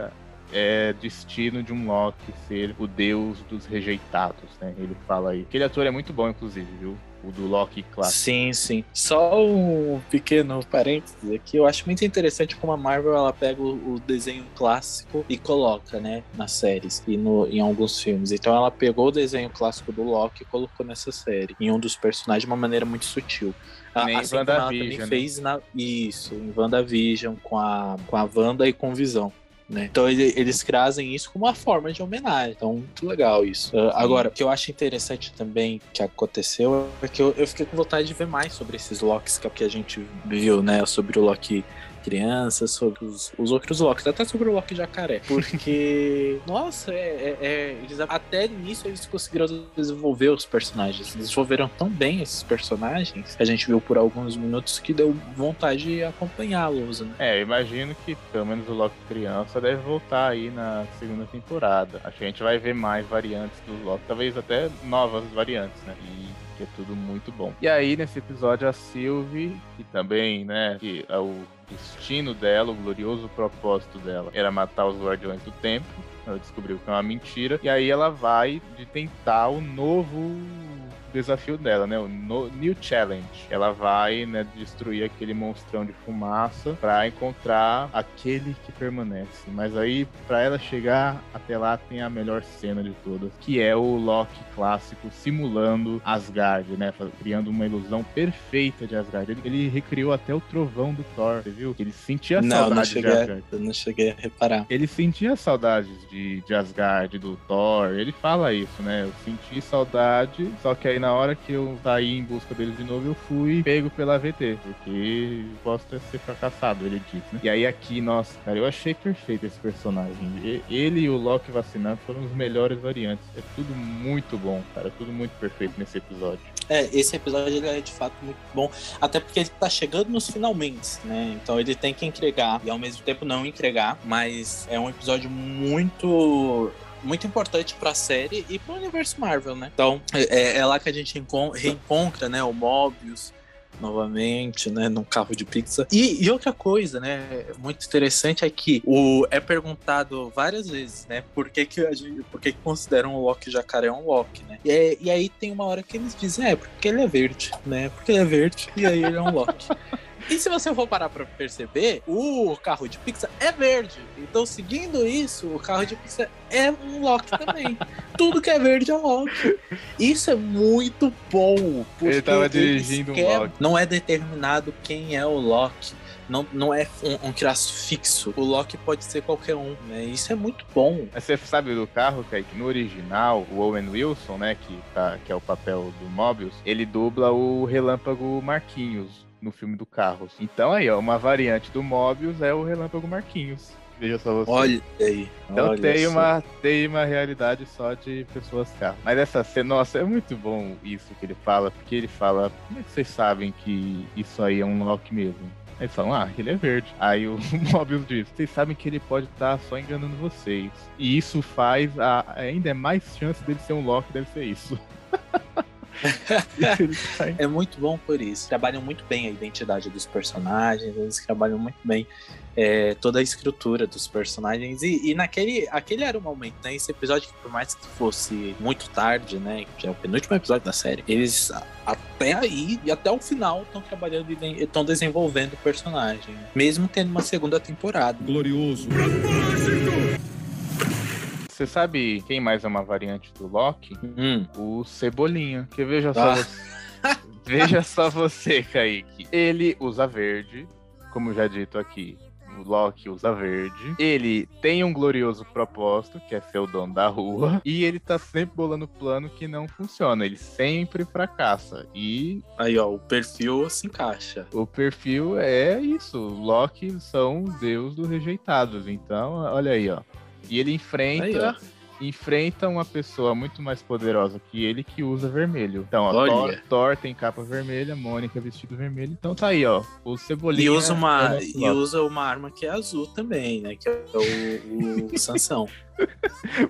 é destino de um Loki ser o deus dos rejeitados, né? Ele fala aí. Aquele ator é muito bom, inclusive, viu? O do Loki clássico. Sim, sim. Só um pequeno parênteses aqui. Eu acho muito interessante como a Marvel ela pega o, desenho clássico e coloca, né, nas séries e no, em alguns filmes. Então ela pegou o desenho clássico do Loki e colocou nessa série, em um dos personagens de uma maneira muito sutil. Nem assim WandaVision, né? fez na, isso, em WandaVision, com a, com a Wanda e com Visão. Né? Então ele, eles trazem isso como uma forma de homenagem. Então, muito legal isso. Uh, agora, o que eu acho interessante também que aconteceu é que eu, eu fiquei com vontade de ver mais sobre esses Locks que, é a gente viu, né? Sobre o Loki crianças, sobre os, os outros Locks, até sobre o Loki jacaré. Porque, nossa, é, é, é, eles, até nisso eles conseguiram desenvolver os personagens. Eles desenvolveram tão bem esses personagens que a gente viu por alguns minutos que deu vontade de acompanhá-los. Né? É, imagino que pelo menos o Loki criança deve voltar aí na segunda temporada. Acho que a gente vai ver mais variantes do Loki, talvez até novas variantes, né? E que é tudo muito bom. E aí, nesse episódio, a Sylvie, que também, né, que é o destino dela, o glorioso propósito dela, era matar os Guardiões do Tempo. Ela descobriu que é uma mentira. E aí ela vai de tentar o novo desafio dela, né? O no, New Challenge. Ela vai, né, destruir aquele monstrão de fumaça para encontrar aquele que permanece. Mas aí, para ela chegar até lá, tem a melhor cena de todas, que é o Loki clássico simulando Asgard, né? Criando uma ilusão perfeita de Asgard. Ele, ele recriou até o trovão do Thor, você viu? Ele sentia não, saudade não cheguei, de Asgard. Eu não cheguei a reparar. Ele sentia saudades de, de Asgard, do Thor. Ele fala isso, né? Eu senti saudade, só que aí na hora que eu saí em busca dele de novo, eu fui pego pela AVT, porque posso ser fracassado, ele disse, né? E aí aqui, nossa, cara, eu achei perfeito esse personagem. Ele e o Loki vacinado foram os melhores variantes. É tudo muito bom, cara, tudo muito perfeito nesse episódio. É, esse episódio ele é de fato muito bom, até porque ele tá chegando nos finalmente, né? Então ele tem que entregar e ao mesmo tempo não entregar, mas é um episódio muito muito importante para a série e para o universo Marvel, né? Então, é, é, lá que a gente reencontra, né, o Mobius novamente, né, num carro de pizza. E, e, outra coisa, né, muito interessante é que o é perguntado várias vezes, né, por que que, gente, por que, que consideram o Loki jacaré um Loki, né? E, é, e aí tem uma hora que eles dizem, é, porque ele é verde, né? Porque ele é verde e aí ele é um Loki. E se você for parar pra perceber, o carro de pizza é verde. Então, seguindo isso, o carro de pizza é um Loki também. Tudo que é verde é um Loki. Isso é muito bom. Ele tava dirigindo um Loki. Não é determinado quem é o Loki não, não é um, um traço fixo. O Loki pode ser qualquer um, né? Isso é muito bom. Você sabe do carro, Kaique? No original, o Owen Wilson, né, que, tá, que é o papel do Mobius, ele dubla o Relâmpago Marquinhos no filme do Carros. Então aí, ó, uma variante do Mobius é o Relâmpago Marquinhos. Veja só você. Olha aí. Então olha tem só. uma, tem uma realidade só de pessoas cá. Mas essa cena, nossa, é muito bom isso que ele fala, porque ele fala, como é que vocês sabem que isso aí é um Loki mesmo? Aí eles falam, ah, ele é verde. Aí o Mobius diz, vocês sabem que ele pode estar só enganando vocês. E isso faz a, ainda é mais chance dele ser um Loki, deve ser isso. É muito bom por isso. Trabalham muito bem a identidade dos personagens, eles trabalham muito bem é, toda a escritura dos personagens. E, e naquele aquele era o momento, né? Esse episódio, que por mais que fosse muito tarde, né? Que é o penúltimo episódio da série, eles até aí e até o final estão trabalhando e estão desenvolvendo o personagem. Mesmo tendo uma segunda temporada. Glorioso. Você sabe quem mais é uma variante do Loki? Hum, O Cebolinha. Que veja só Ah. você. Veja só você, Kaique. Ele usa verde, como já dito aqui. O Loki usa verde. Ele tem um glorioso propósito, que é ser o dono da rua. E ele tá sempre bolando plano que não funciona. Ele sempre fracassa. E aí, ó, o perfil se encaixa. o perfil é isso. Loki são deus dos rejeitados. Então, olha aí, ó. E ele enfrenta Aí, enfrenta uma pessoa muito mais poderosa que ele que usa vermelho. Então, ó. Thor, Thor tem capa vermelha, Mônica vestido vermelho. Então tá aí, ó. O Cebolinha. E usa, é uma, nosso e usa uma arma que é azul também, né? Que é o, o Sansão.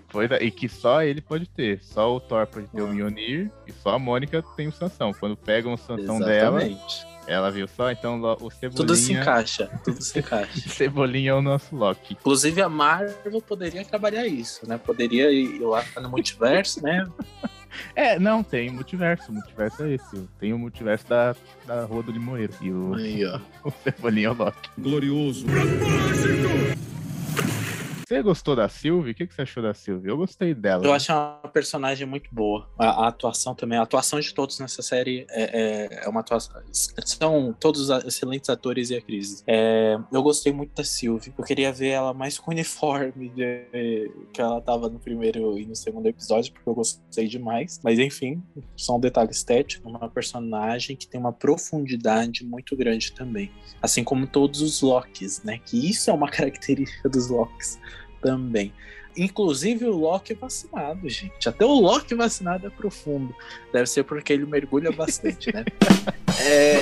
Pois é, e que só ele pode ter. Só o Thor pode ter o Ah. Mjolnir e só a Mônica tem o Sansão. Quando pegam o Sansão dela, Exatamente. Ela viu só. Então o Cebolinha. Tudo se encaixa, tudo se encaixa. Cebolinha é o nosso Loki. Inclusive a Marvel poderia trabalhar isso, né? Poderia ir lá no multiverso, né? É, não, tem multiverso. O multiverso é esse. Tem o multiverso da, da Rua do Limoeiro. E o, Aí, ó. o Cebolinha é o Loki. Glorioso. Você gostou da Sylvie? O que, que você achou da Sylvie? Eu gostei dela. Eu acho uma personagem muito boa. A, a atuação também, a atuação de todos nessa série é, é, é uma atuação. São todos excelentes atores e atrizes. É, eu gostei muito da Sylvie. Eu queria ver ela mais com uniforme de- que ela tava no primeiro e no segundo episódio, porque eu gostei demais. Mas enfim, só um detalhe estético. Uma personagem que tem uma profundidade muito grande também. Assim como todos os Locks, né? Que isso é uma característica dos Locks também. Inclusive o Loki vacinado, gente. Até o Loki vacinado é profundo. Deve ser porque ele mergulha bastante, né? É,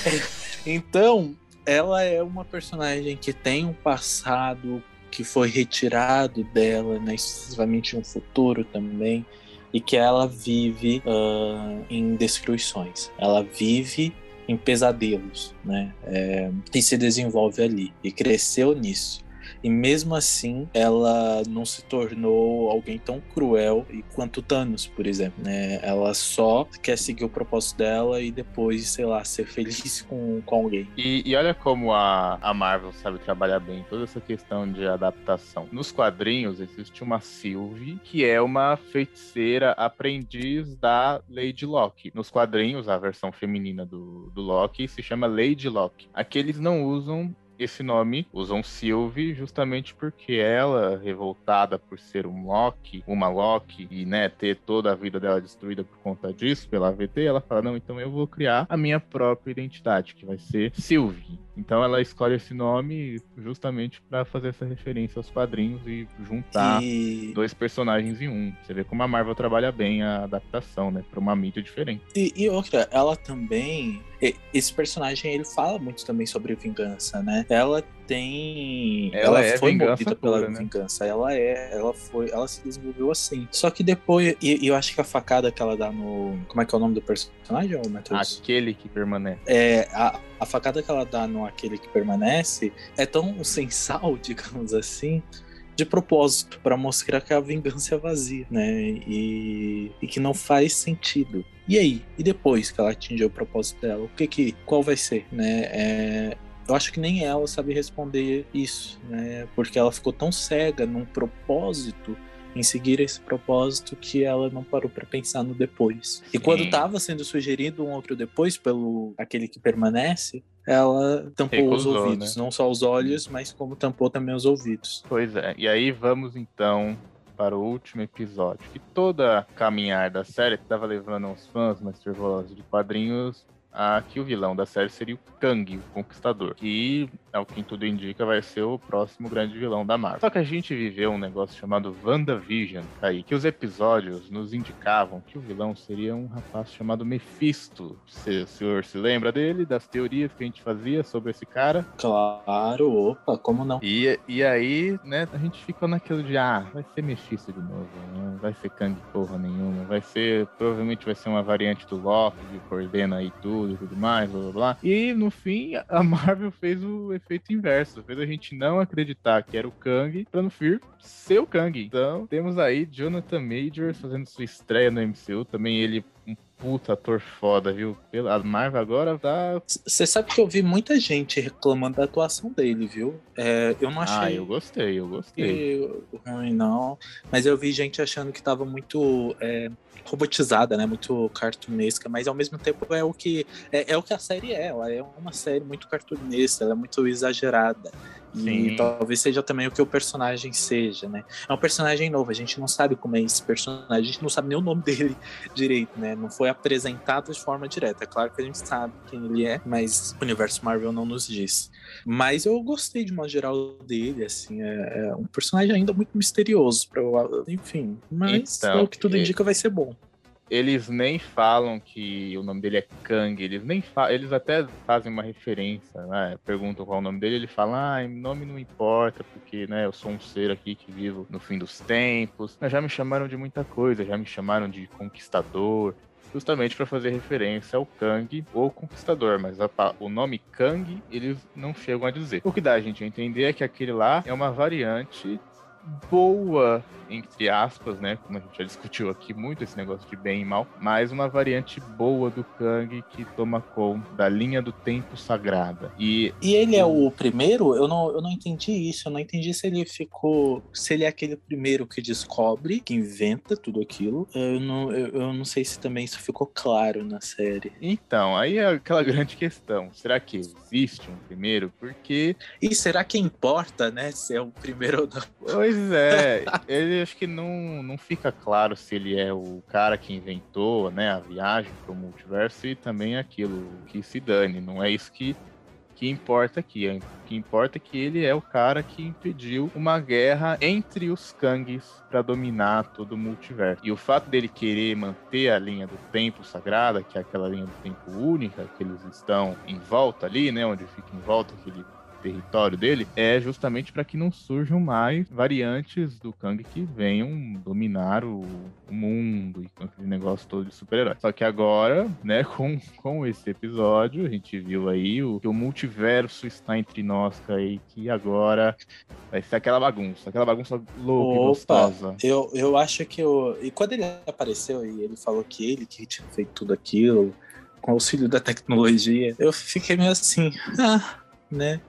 então, ela é uma personagem que tem um passado que foi retirado dela, né? Exclusivamente um futuro também. E que ela vive ah, em destruições. Ela vive em pesadelos, né? É, e se desenvolve ali. E cresceu nisso. E mesmo assim, ela não se tornou alguém tão cruel quanto Thanos, por exemplo. Né? Ela só quer seguir o propósito dela e depois, sei lá, ser feliz com, com alguém. E, e olha como a, a Marvel sabe trabalhar bem toda essa questão de adaptação. Nos quadrinhos existe uma Sylvie, que é uma feiticeira aprendiz da Lady Locke. Nos quadrinhos, a versão feminina do, do Loki se chama Lady Locke. Aqui eles não usam esse nome, usam Sylvie justamente porque ela, revoltada por ser um Loki, uma Loki, e né, ter toda a vida dela destruída por conta disso, pela AVT, ela fala, não, então eu vou criar a minha própria identidade, que vai ser Sylvie. Então ela escolhe esse nome justamente para fazer essa referência aos quadrinhos e juntar E, dois personagens em um. Você vê como a Marvel trabalha bem a adaptação, né, para uma mídia diferente. e, e outra, ela também. Esse personagem ele fala muito também sobre vingança, né? Ela tem. Ela é foi movida pela pura, né? vingança. Ela é. Ela foi. Ela se desenvolveu assim. Só que depois. E, e eu acho que a facada que ela dá no. Como é que é o nome do personagem, Matheus? Aquele que permanece. É, a, a facada que ela dá no aquele que permanece é tão sensal, digamos assim, de propósito, pra mostrar que a vingança é vazia, né? E, e que não faz sentido. E aí? E depois que ela atingir o propósito dela, o que que. Qual vai ser, né? É, eu acho que nem ela sabe responder isso, né? Porque ela ficou tão cega num propósito em seguir esse propósito que ela não parou pra pensar no depois. E quando estava sendo sugerido um outro depois pelo aquele que permanece, ela tampou os Recusou, ouvidos, né? não só os olhos, mas como tampou também os ouvidos. Pois é, e aí vamos então para o último episódio. Que toda a caminhar da série estava levando aos fãs mais fervorosos de quadrinhos a que o vilão da série seria o Kang, o Conquistador, que, ao que tudo indica, vai ser o próximo grande vilão da Marvel. Só que a gente viveu um negócio chamado WandaVision, aí, que os episódios nos indicavam que o vilão seria um rapaz chamado Mephisto. Se, o senhor se lembra dele, das teorias que a gente fazia sobre esse cara? Claro, opa, como não? E, e aí, né, a gente ficou naquilo de, ah, vai ser Mephisto de novo, né? vai ser Kang porra nenhuma, vai ser, provavelmente vai ser uma variante do Loki, que coordena aí tudo e tudo mais, blá blá blá. E no fim, a Marvel fez o efeito inverso, fez a gente não acreditar que era o Kang, pra no fim ser o Kang. Então, temos aí Jonathan Majors fazendo sua estreia no MCU, também ele um puta ator foda, viu? A Marvel agora tá. Você sabe que eu vi muita gente reclamando da atuação dele, viu? É, eu não achei. Ah, eu gostei, eu gostei. Ruim, não. Mas eu vi gente achando que tava muito. É, robotizada, né? Muito cartunesca, mas ao mesmo tempo é o que é, é, o que a série é. Ela é uma série muito cartunesca, ela é muito exagerada. Sim. E talvez seja também o que o personagem seja, né? É um personagem novo, a gente não sabe como é esse personagem, a gente não sabe nem o nome dele direito, né? Não foi apresentado de forma direta. É claro que a gente sabe quem ele é, mas o universo Marvel não nos diz. Mas eu gostei de uma geral dele, assim, é, é um personagem ainda muito misterioso, pra, enfim. Mas então, é o que tudo indica vai ser bom eles nem falam que o nome dele é Kang, eles nem eles até fazem uma referência, né? Perguntam qual é o nome dele, ele fala, ah, nome não importa, porque, né, eu sou um ser aqui que vivo no fim dos tempos. Mas já me chamaram de muita coisa, já me chamaram de conquistador, justamente para fazer referência ao Kang ou Conquistador, mas a, o nome Kang eles não chegam a dizer. O que dá a gente a entender é que aquele lá é uma variante boa, entre aspas, né? Como a gente já discutiu aqui muito esse negócio de bem e mal, mas uma variante boa do Kang que toma conta da linha do tempo sagrada. E, e ele é o primeiro? Eu não, eu não entendi isso. Eu não entendi se ele ficou. Se ele é aquele primeiro que descobre, que inventa tudo aquilo. Eu não, eu, eu não sei se também isso ficou claro na série. Então, aí é aquela grande questão. Será que existe um primeiro? Porque. E será que importa, né? Se é o primeiro ou não? Pois Pois é, ele acho que não, não fica claro se ele é o cara que inventou, né, a viagem pro multiverso e também aquilo que se dane. Não é isso que, que importa aqui. O que importa é que ele é o cara que impediu uma guerra entre os Kangs para dominar todo o multiverso. E o fato dele querer manter a linha do tempo sagrada, que é aquela linha do tempo única, que eles estão em volta ali, né, onde fica em volta aquele território dele é justamente para que não surjam mais variantes do Kang que venham dominar o, o mundo e aquele negócio todo de super-herói. Só que agora, né, com, com esse episódio, a gente viu aí o, que o multiverso está entre nós, aí, que agora vai ser aquela bagunça, aquela bagunça louca Opa, e gostosa. Eu, eu acho que eu. E quando ele apareceu e ele falou que ele que tinha feito tudo aquilo, com auxílio da tecnologia, eu fiquei meio assim, ah, né?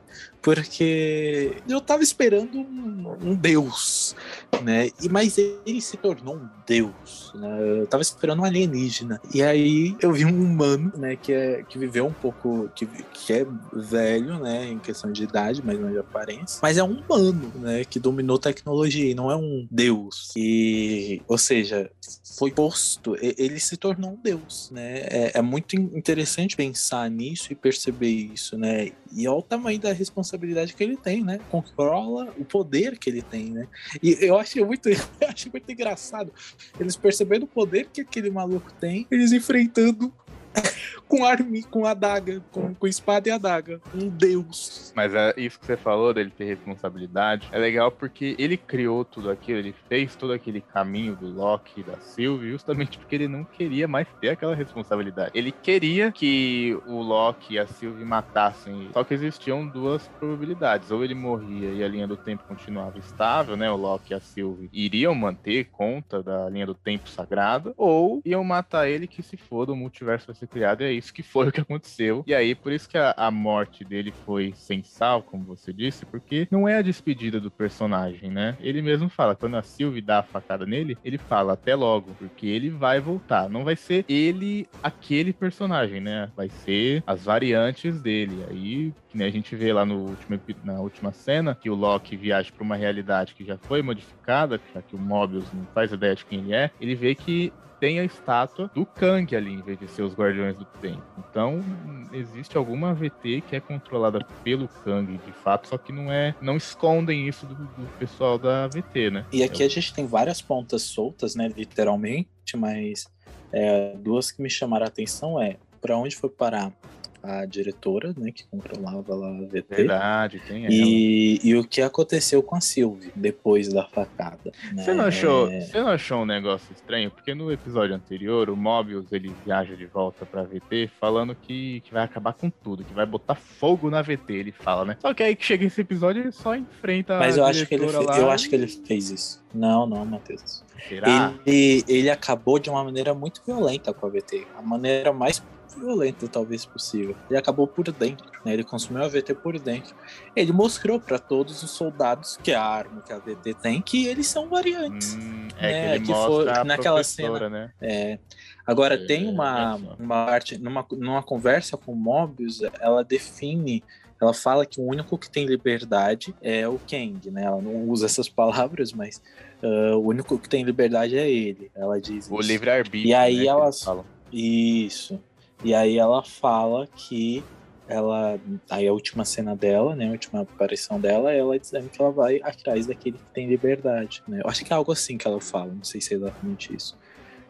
Porque eu tava esperando um, um, deus, né? E mas ele se tornou um deus, né? Eu tava esperando um alienígena. E aí eu vi um humano, né, que é que viveu um pouco que, que é velho, né, em questão de idade, mas não de aparência, mas é um humano, né, que dominou tecnologia e não é um deus. E ou seja, foi posto, ele se tornou um deus, né? É, é muito interessante pensar nisso e perceber isso, né? E olha o tamanho da responsabilidade que ele tem, né? Controla o poder que ele tem, né? E eu acho muito, acho muito engraçado eles percebendo o poder que aquele maluco tem, eles enfrentando com arma, com adaga, com, com espada e adaga. Um deus. Mas é isso que você falou dele ter responsabilidade. É legal porque ele criou tudo aquilo, ele fez todo aquele caminho do Loki da Sylvie justamente porque ele não queria mais ter aquela responsabilidade. Ele queria que o Loki e a Sylvie matassem. Só que existiam duas probabilidades. Ou ele morria e a linha do tempo continuava estável, né? O Loki e a Sylvie iriam manter conta da linha do tempo sagrada, ou iam matar ele que se for do multiverso vai criado. Aí isso que foi o que aconteceu. E aí, por isso que a, a morte dele foi sem sal, como você disse, porque não é a despedida do personagem, né? Ele mesmo fala, quando a Sylvie dá a facada nele, ele fala até logo, porque ele vai voltar. Não vai ser ele aquele personagem, né? Vai ser as variantes dele. Aí Que nem a gente vê lá no último, na última cena que o Loki viaja para uma realidade que já foi modificada, já que o Mobius não faz ideia de quem ele é. Ele vê que tem a estátua do Kang ali, em vez de ser os Guardiões do Tempo. Então, existe alguma VT que é controlada pelo Kang, de fato, só que não é. Não escondem isso do, do pessoal da VT, né? E aqui a gente tem várias pontas soltas, né, literalmente, mas é, duas que me chamaram a atenção é para onde foi parar a diretora, né, que controlava lá a VT. Verdade, tem ela. E, e o que aconteceu com a Sylvie depois da facada. né? Você não, achou, É, você não achou um negócio estranho? Porque no episódio anterior, o Mobius ele viaja de volta pra VT falando que, que vai acabar com tudo, que vai botar fogo na VT, ele fala, né? Só que aí que chega esse episódio, ele só enfrenta Mas a eu acho, que ele, fe- eu acho que ele fez isso. Não, não, Matheus. Será? Ele, ele acabou de uma maneira muito violenta com a VT. A maneira mais violenta, talvez, possível. Ele acabou por dentro, né? Ele consumiu a VT por dentro. Ele mostrou para todos os soldados que a arma que a VT tem, que eles são variantes. Hum, é É, que ele que mostra foi naquela professora, né? É. Agora, É, tem uma, só. uma parte, numa, numa conversa com o Mobius, ela define, ela fala que o único que tem liberdade é o Kang, né? Ela não usa essas palavras, mas ah, o único que tem liberdade é ele. Ela diz O livre-arbítrio. E aí né, que ela- eles falam. Isso. E aí ela fala que ela. Aí a última cena dela, né? A última aparição dela é ela dizendo que ela vai atrás daquele que tem liberdade. Né? Eu acho que é algo assim que ela fala, não sei se é exatamente isso.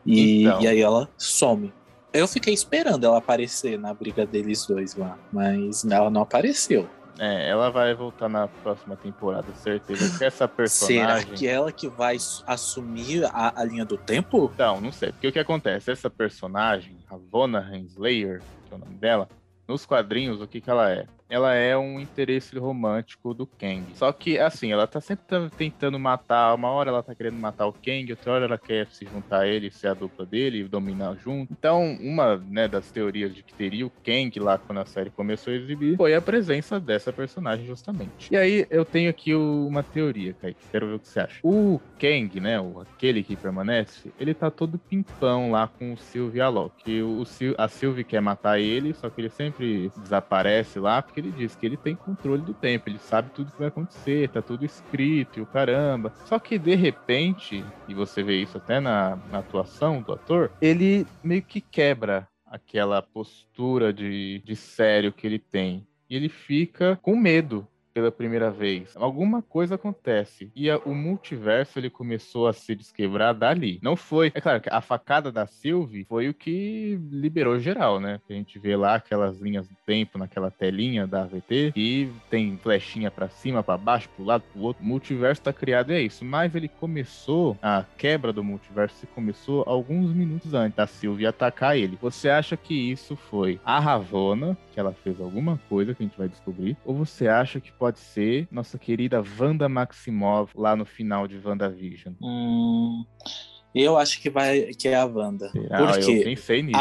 E, Então. e aí ela some. Eu fiquei esperando ela aparecer na briga deles dois lá, mas ela não apareceu. É, ela vai voltar na próxima temporada, certeza. Porque essa Será personagem. que é ela que vai assumir a, a linha do tempo? Então, não sei. Porque o que acontece? Essa personagem, a Vona Renslayer, que é o nome dela, nos quadrinhos, o que, que ela é? Ela é um interesse romântico do Kang. Só que, assim, ela tá sempre tentando matar. Uma hora ela tá querendo matar o Kang, outra hora ela quer se juntar a ele, ser a dupla dele e dominar junto. Então, uma né, das teorias de que teria o Kang lá quando a série começou a exibir foi a presença dessa personagem, justamente. E aí, eu tenho aqui uma teoria, Kaique. Quero ver o que você acha. O Kang, né, o, aquele que permanece, ele tá todo pimpão lá com o Sylvie e a Loki. O, a Sylvie quer matar ele, só que ele sempre desaparece lá, porque ele diz que ele tem controle do tempo, ele sabe tudo que vai acontecer, tá tudo escrito e o caramba. Só que de repente, e você vê isso até na, na atuação do ator, ele meio que quebra aquela postura de, de sério que ele tem. E ele fica com medo pela primeira vez. Alguma coisa acontece. E a- o multiverso ele começou a se desquebrar dali. Não foi. É claro que a facada da Sylvie foi o que liberou geral, né? A gente vê lá aquelas linhas do tempo naquela telinha da AVT e tem flechinha pra cima, pra baixo, pro lado, pro outro. O multiverso tá criado e é isso. Mas ele começou, a quebra do multiverso começou alguns minutos antes da Sylvie atacar ele. Você acha que isso foi a Ravonna, que ela fez alguma coisa que a gente vai descobrir? Ou você acha que pode ser nossa querida Wanda Maximoff lá no final de WandaVision? Hum, eu acho que vai que é a Wanda. Será? Por Eu pensei nisso.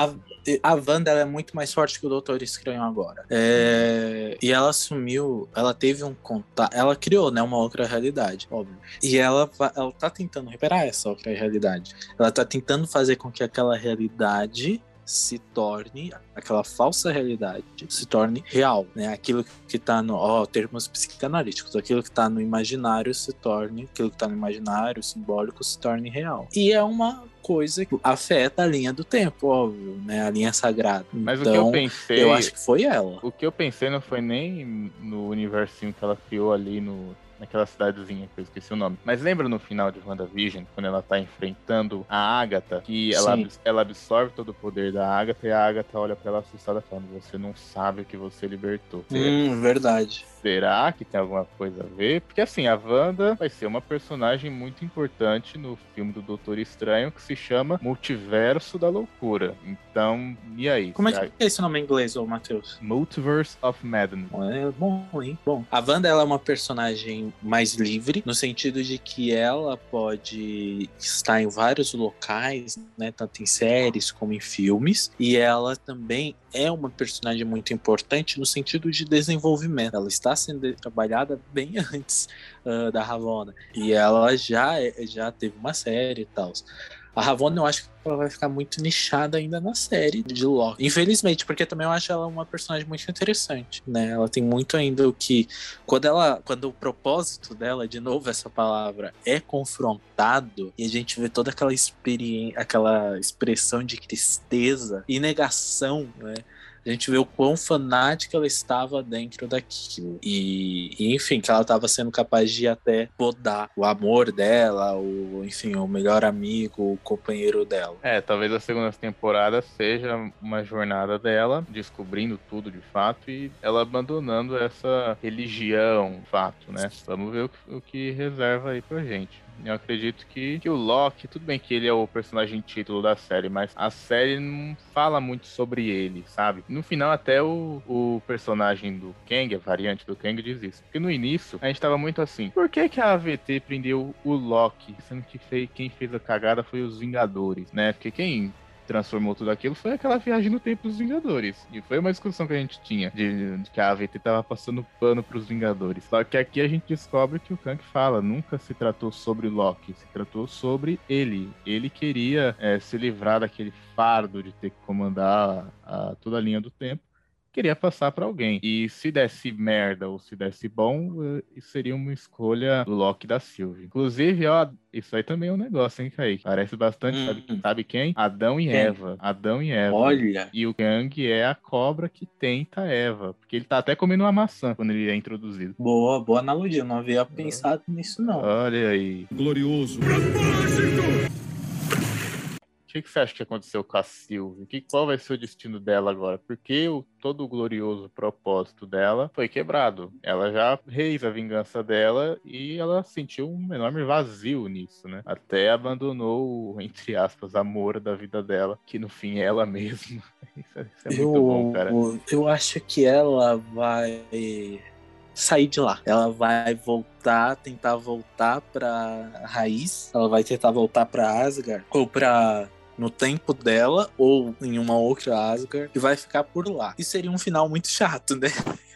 A, a Wanda ela é muito mais forte que o Doutor Estranho agora. É, e ela assumiu, ela teve um contato, ela criou, né, uma outra realidade, óbvio. E ela, ela tá tentando reparar essa outra realidade. Ela tá tentando fazer com que aquela realidade se torne, aquela falsa realidade se torne real, né? Aquilo que tá no, ó, termos psicanalíticos, aquilo que tá no imaginário se torne, aquilo que tá no imaginário simbólico se torne real. E é uma coisa que afeta a linha do tempo, óbvio, né? A linha sagrada. Mas então, o que eu pensei. eu acho que foi ela. O que eu pensei não foi nem no universinho que ela criou ali no, naquela cidadezinha que eu esqueci o nome. Mas lembra no final de WandaVision, quando ela tá enfrentando a Agatha, que ela, ela absorve todo o poder da Agatha e a Agatha olha pra ela assustada falando: Você não sabe o que você libertou. Hum, verdade. Será que tem alguma coisa a ver? Porque assim, a Wanda vai ser uma personagem muito importante no filme do Doutor Estranho que se chama Multiverso da Loucura. Então, e aí? Como é que é esse nome em inglês, ô Matheus? Multiverse of Madness. É bom, hein? Bom. A Wanda ela é uma personagem mais livre, no sentido de que ela pode estar em vários locais, né? Tanto em séries como em filmes. E ela também é uma personagem muito importante no sentido de desenvolvimento. Ela está sendo trabalhada bem antes ah, da Ravonna. E ela já, é- já teve uma série e tal. A Ravonna, eu acho que ela vai ficar muito nichada ainda na série de Loki. Infelizmente, porque também eu acho ela uma personagem muito interessante, né? Ela tem muito ainda o que quando ela, quando o propósito dela, de novo essa palavra, é confrontado e a gente vê toda aquela experiência, aquela expressão de tristeza e negação, né? A gente vê o quão fanática ela estava dentro daquilo. E, e, enfim, que ela estava sendo capaz de até podar o amor dela, o, enfim, o melhor amigo, o companheiro dela. É, talvez a segunda temporada seja uma jornada dela, descobrindo tudo de fato e ela abandonando essa religião, fato, né? Vamos ver o que, o que reserva aí pra gente. Eu acredito que, que o Loki, tudo bem que ele é o personagem título da série, mas a série não fala muito sobre ele, sabe? No final, até o, o personagem do Kang, a variante do Kang, diz isso. Porque no início, a gente tava muito assim: por que, que a AVT prendeu o Loki, sendo que fez, quem fez a cagada foi os Vingadores, né? Porque quem transformou tudo aquilo foi aquela viagem no tempo dos Vingadores. E foi uma discussão que a gente tinha de, de que a AVT tava passando pano pros Vingadores. Só que aqui a gente descobre que o Kang fala, nunca se tratou sobre Loki, se tratou sobre ele. Ele queria é, se livrar daquele fardo de ter que comandar a, a, toda a linha do tempo queria passar para alguém. E se desse merda ou se desse bom, eh, seria uma escolha do Loki da Sylvie. Inclusive, ó, isso aí também é um negócio, hein, Kaique? Parece bastante, hum. sabe, sabe, quem? Adão e quem? Eva. Adão e Eva. Olha! E o Kang é a cobra que tenta Eva. Porque ele tá até comendo uma maçã quando ele é introduzido. Boa, boa analogia. Eu não havia pensado nisso, não. Olha aí. Glorioso. O que, que você acha que aconteceu com a Sylvie? Que, qual vai ser o destino dela agora? Porque o, todo o glorioso propósito dela foi quebrado. Ela já fez a vingança dela e ela sentiu um enorme vazio nisso, né? Até abandonou o, entre aspas, amor da vida dela, que no fim é ela mesma. Isso, é, isso é muito eu, bom, cara. Eu acho que ela vai sair de lá. Ela vai voltar, tentar voltar para raiz. Ela vai tentar voltar para Asgard ou para no tempo dela ou em uma outra Asgard e vai ficar por lá. E seria um final muito chato, né?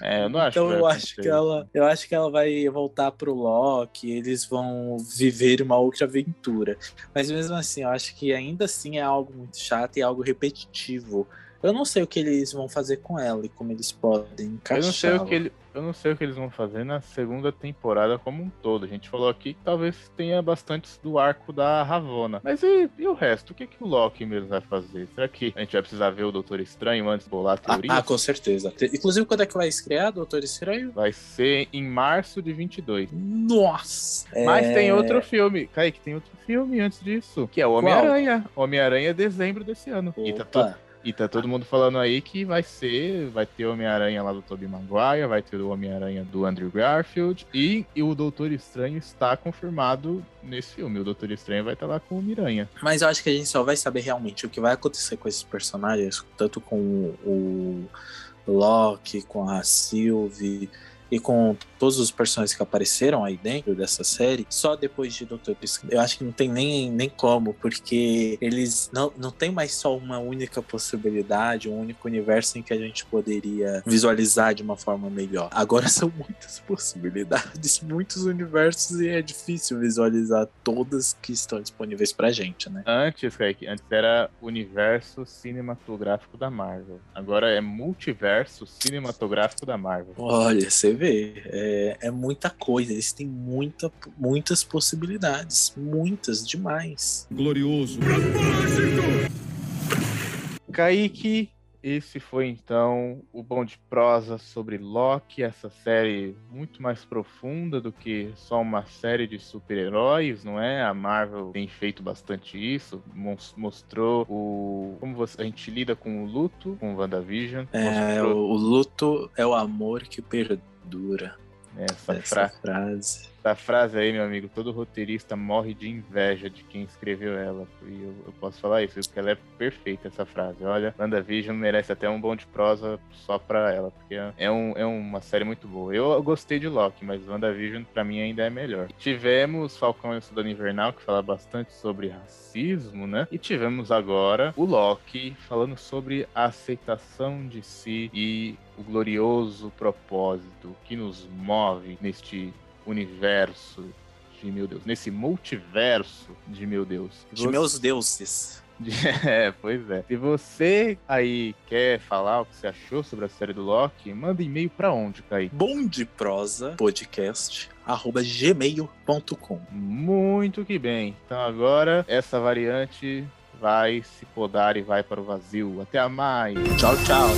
É, eu não acho. Então eu acho que ela, eu acho que ela vai voltar pro Loki, eles vão viver uma outra aventura. Mas mesmo assim, eu acho que ainda assim é algo muito chato e algo repetitivo. Eu não sei o que eles vão fazer com ela e como eles podem encaixar. Eu não sei o que ele, eu não sei o que eles vão fazer na segunda temporada como um todo. A gente falou aqui que talvez tenha bastante do arco da Ravona. Mas e, e o resto? O que, que o Loki mesmo vai fazer? Será que a gente vai precisar ver o Doutor Estranho antes de bolar a teoria? Ah, ah, com certeza. Inclusive, quando é que vai estrear Doutor Estranho? Vai ser em março de 22. Nossa! Mas é... tem outro filme. Kaique, tem outro filme antes disso. Que é o Homem-Aranha. Homem-Aranha é dezembro desse ano. Opa. E tá todo e tá todo mundo falando aí que vai ser, vai ter o Homem-Aranha lá do Tobey Maguire, vai ter o Homem-Aranha do Andrew Garfield e, e, o Doutor Estranho está confirmado nesse filme. O Doutor Estranho vai estar tá lá com o Miranha. Mas eu acho que a gente só vai saber realmente o que vai acontecer com esses personagens, tanto com o, Loki, com a Sylvie e com todos os personagens que apareceram aí dentro dessa série, só depois de Doutor Estranho. Eu acho que não tem nem, nem como, porque eles não, não tem mais só uma única possibilidade, um único universo em que a gente poderia visualizar de uma forma melhor. Agora são muitas possibilidades, muitos universos e é difícil visualizar todas que estão disponíveis pra gente, né? Antes, Kaique, antes era universo cinematográfico da Marvel. Agora é multiverso cinematográfico da Marvel. Olha, você ver. É, é muita coisa. Eles têm muita, muitas possibilidades. Muitas, demais. Glorioso. Kaique, esse foi então o Bom de Prosa sobre Loki, essa série muito mais profunda do que só uma série de super-heróis, não é? A Marvel tem feito bastante isso, mostrou o como você, a gente lida com o luto, com o WandaVision. É, mostrou... o luto é o amor que perdura dura. Essa, Essa fra... frase. Essa frase aí, meu amigo, todo roteirista morre de inveja de quem escreveu ela. E eu, eu posso falar isso, porque ela é perfeita, essa frase. Olha, WandaVision merece até um bom de prosa só pra ela, porque é, um, é uma série muito boa. Eu gostei de Loki, mas WandaVision pra mim ainda é melhor. Tivemos Falcão e o Soldado Invernal, que fala bastante sobre racismo, né? E tivemos agora o Loki falando sobre a aceitação de si e o glorioso propósito que nos move neste universo de meu Deus, nesse multiverso de meu Deus. De meus deuses. É, pois é. Se você aí quer falar o que você achou sobre a série do Loki, manda e-mail pra onde, Kai? Bom de prosa podcast arroba gmail.com. Muito que bem. Então agora essa variante vai se podar e vai para o vazio. Até a mais. Tchau, tchau.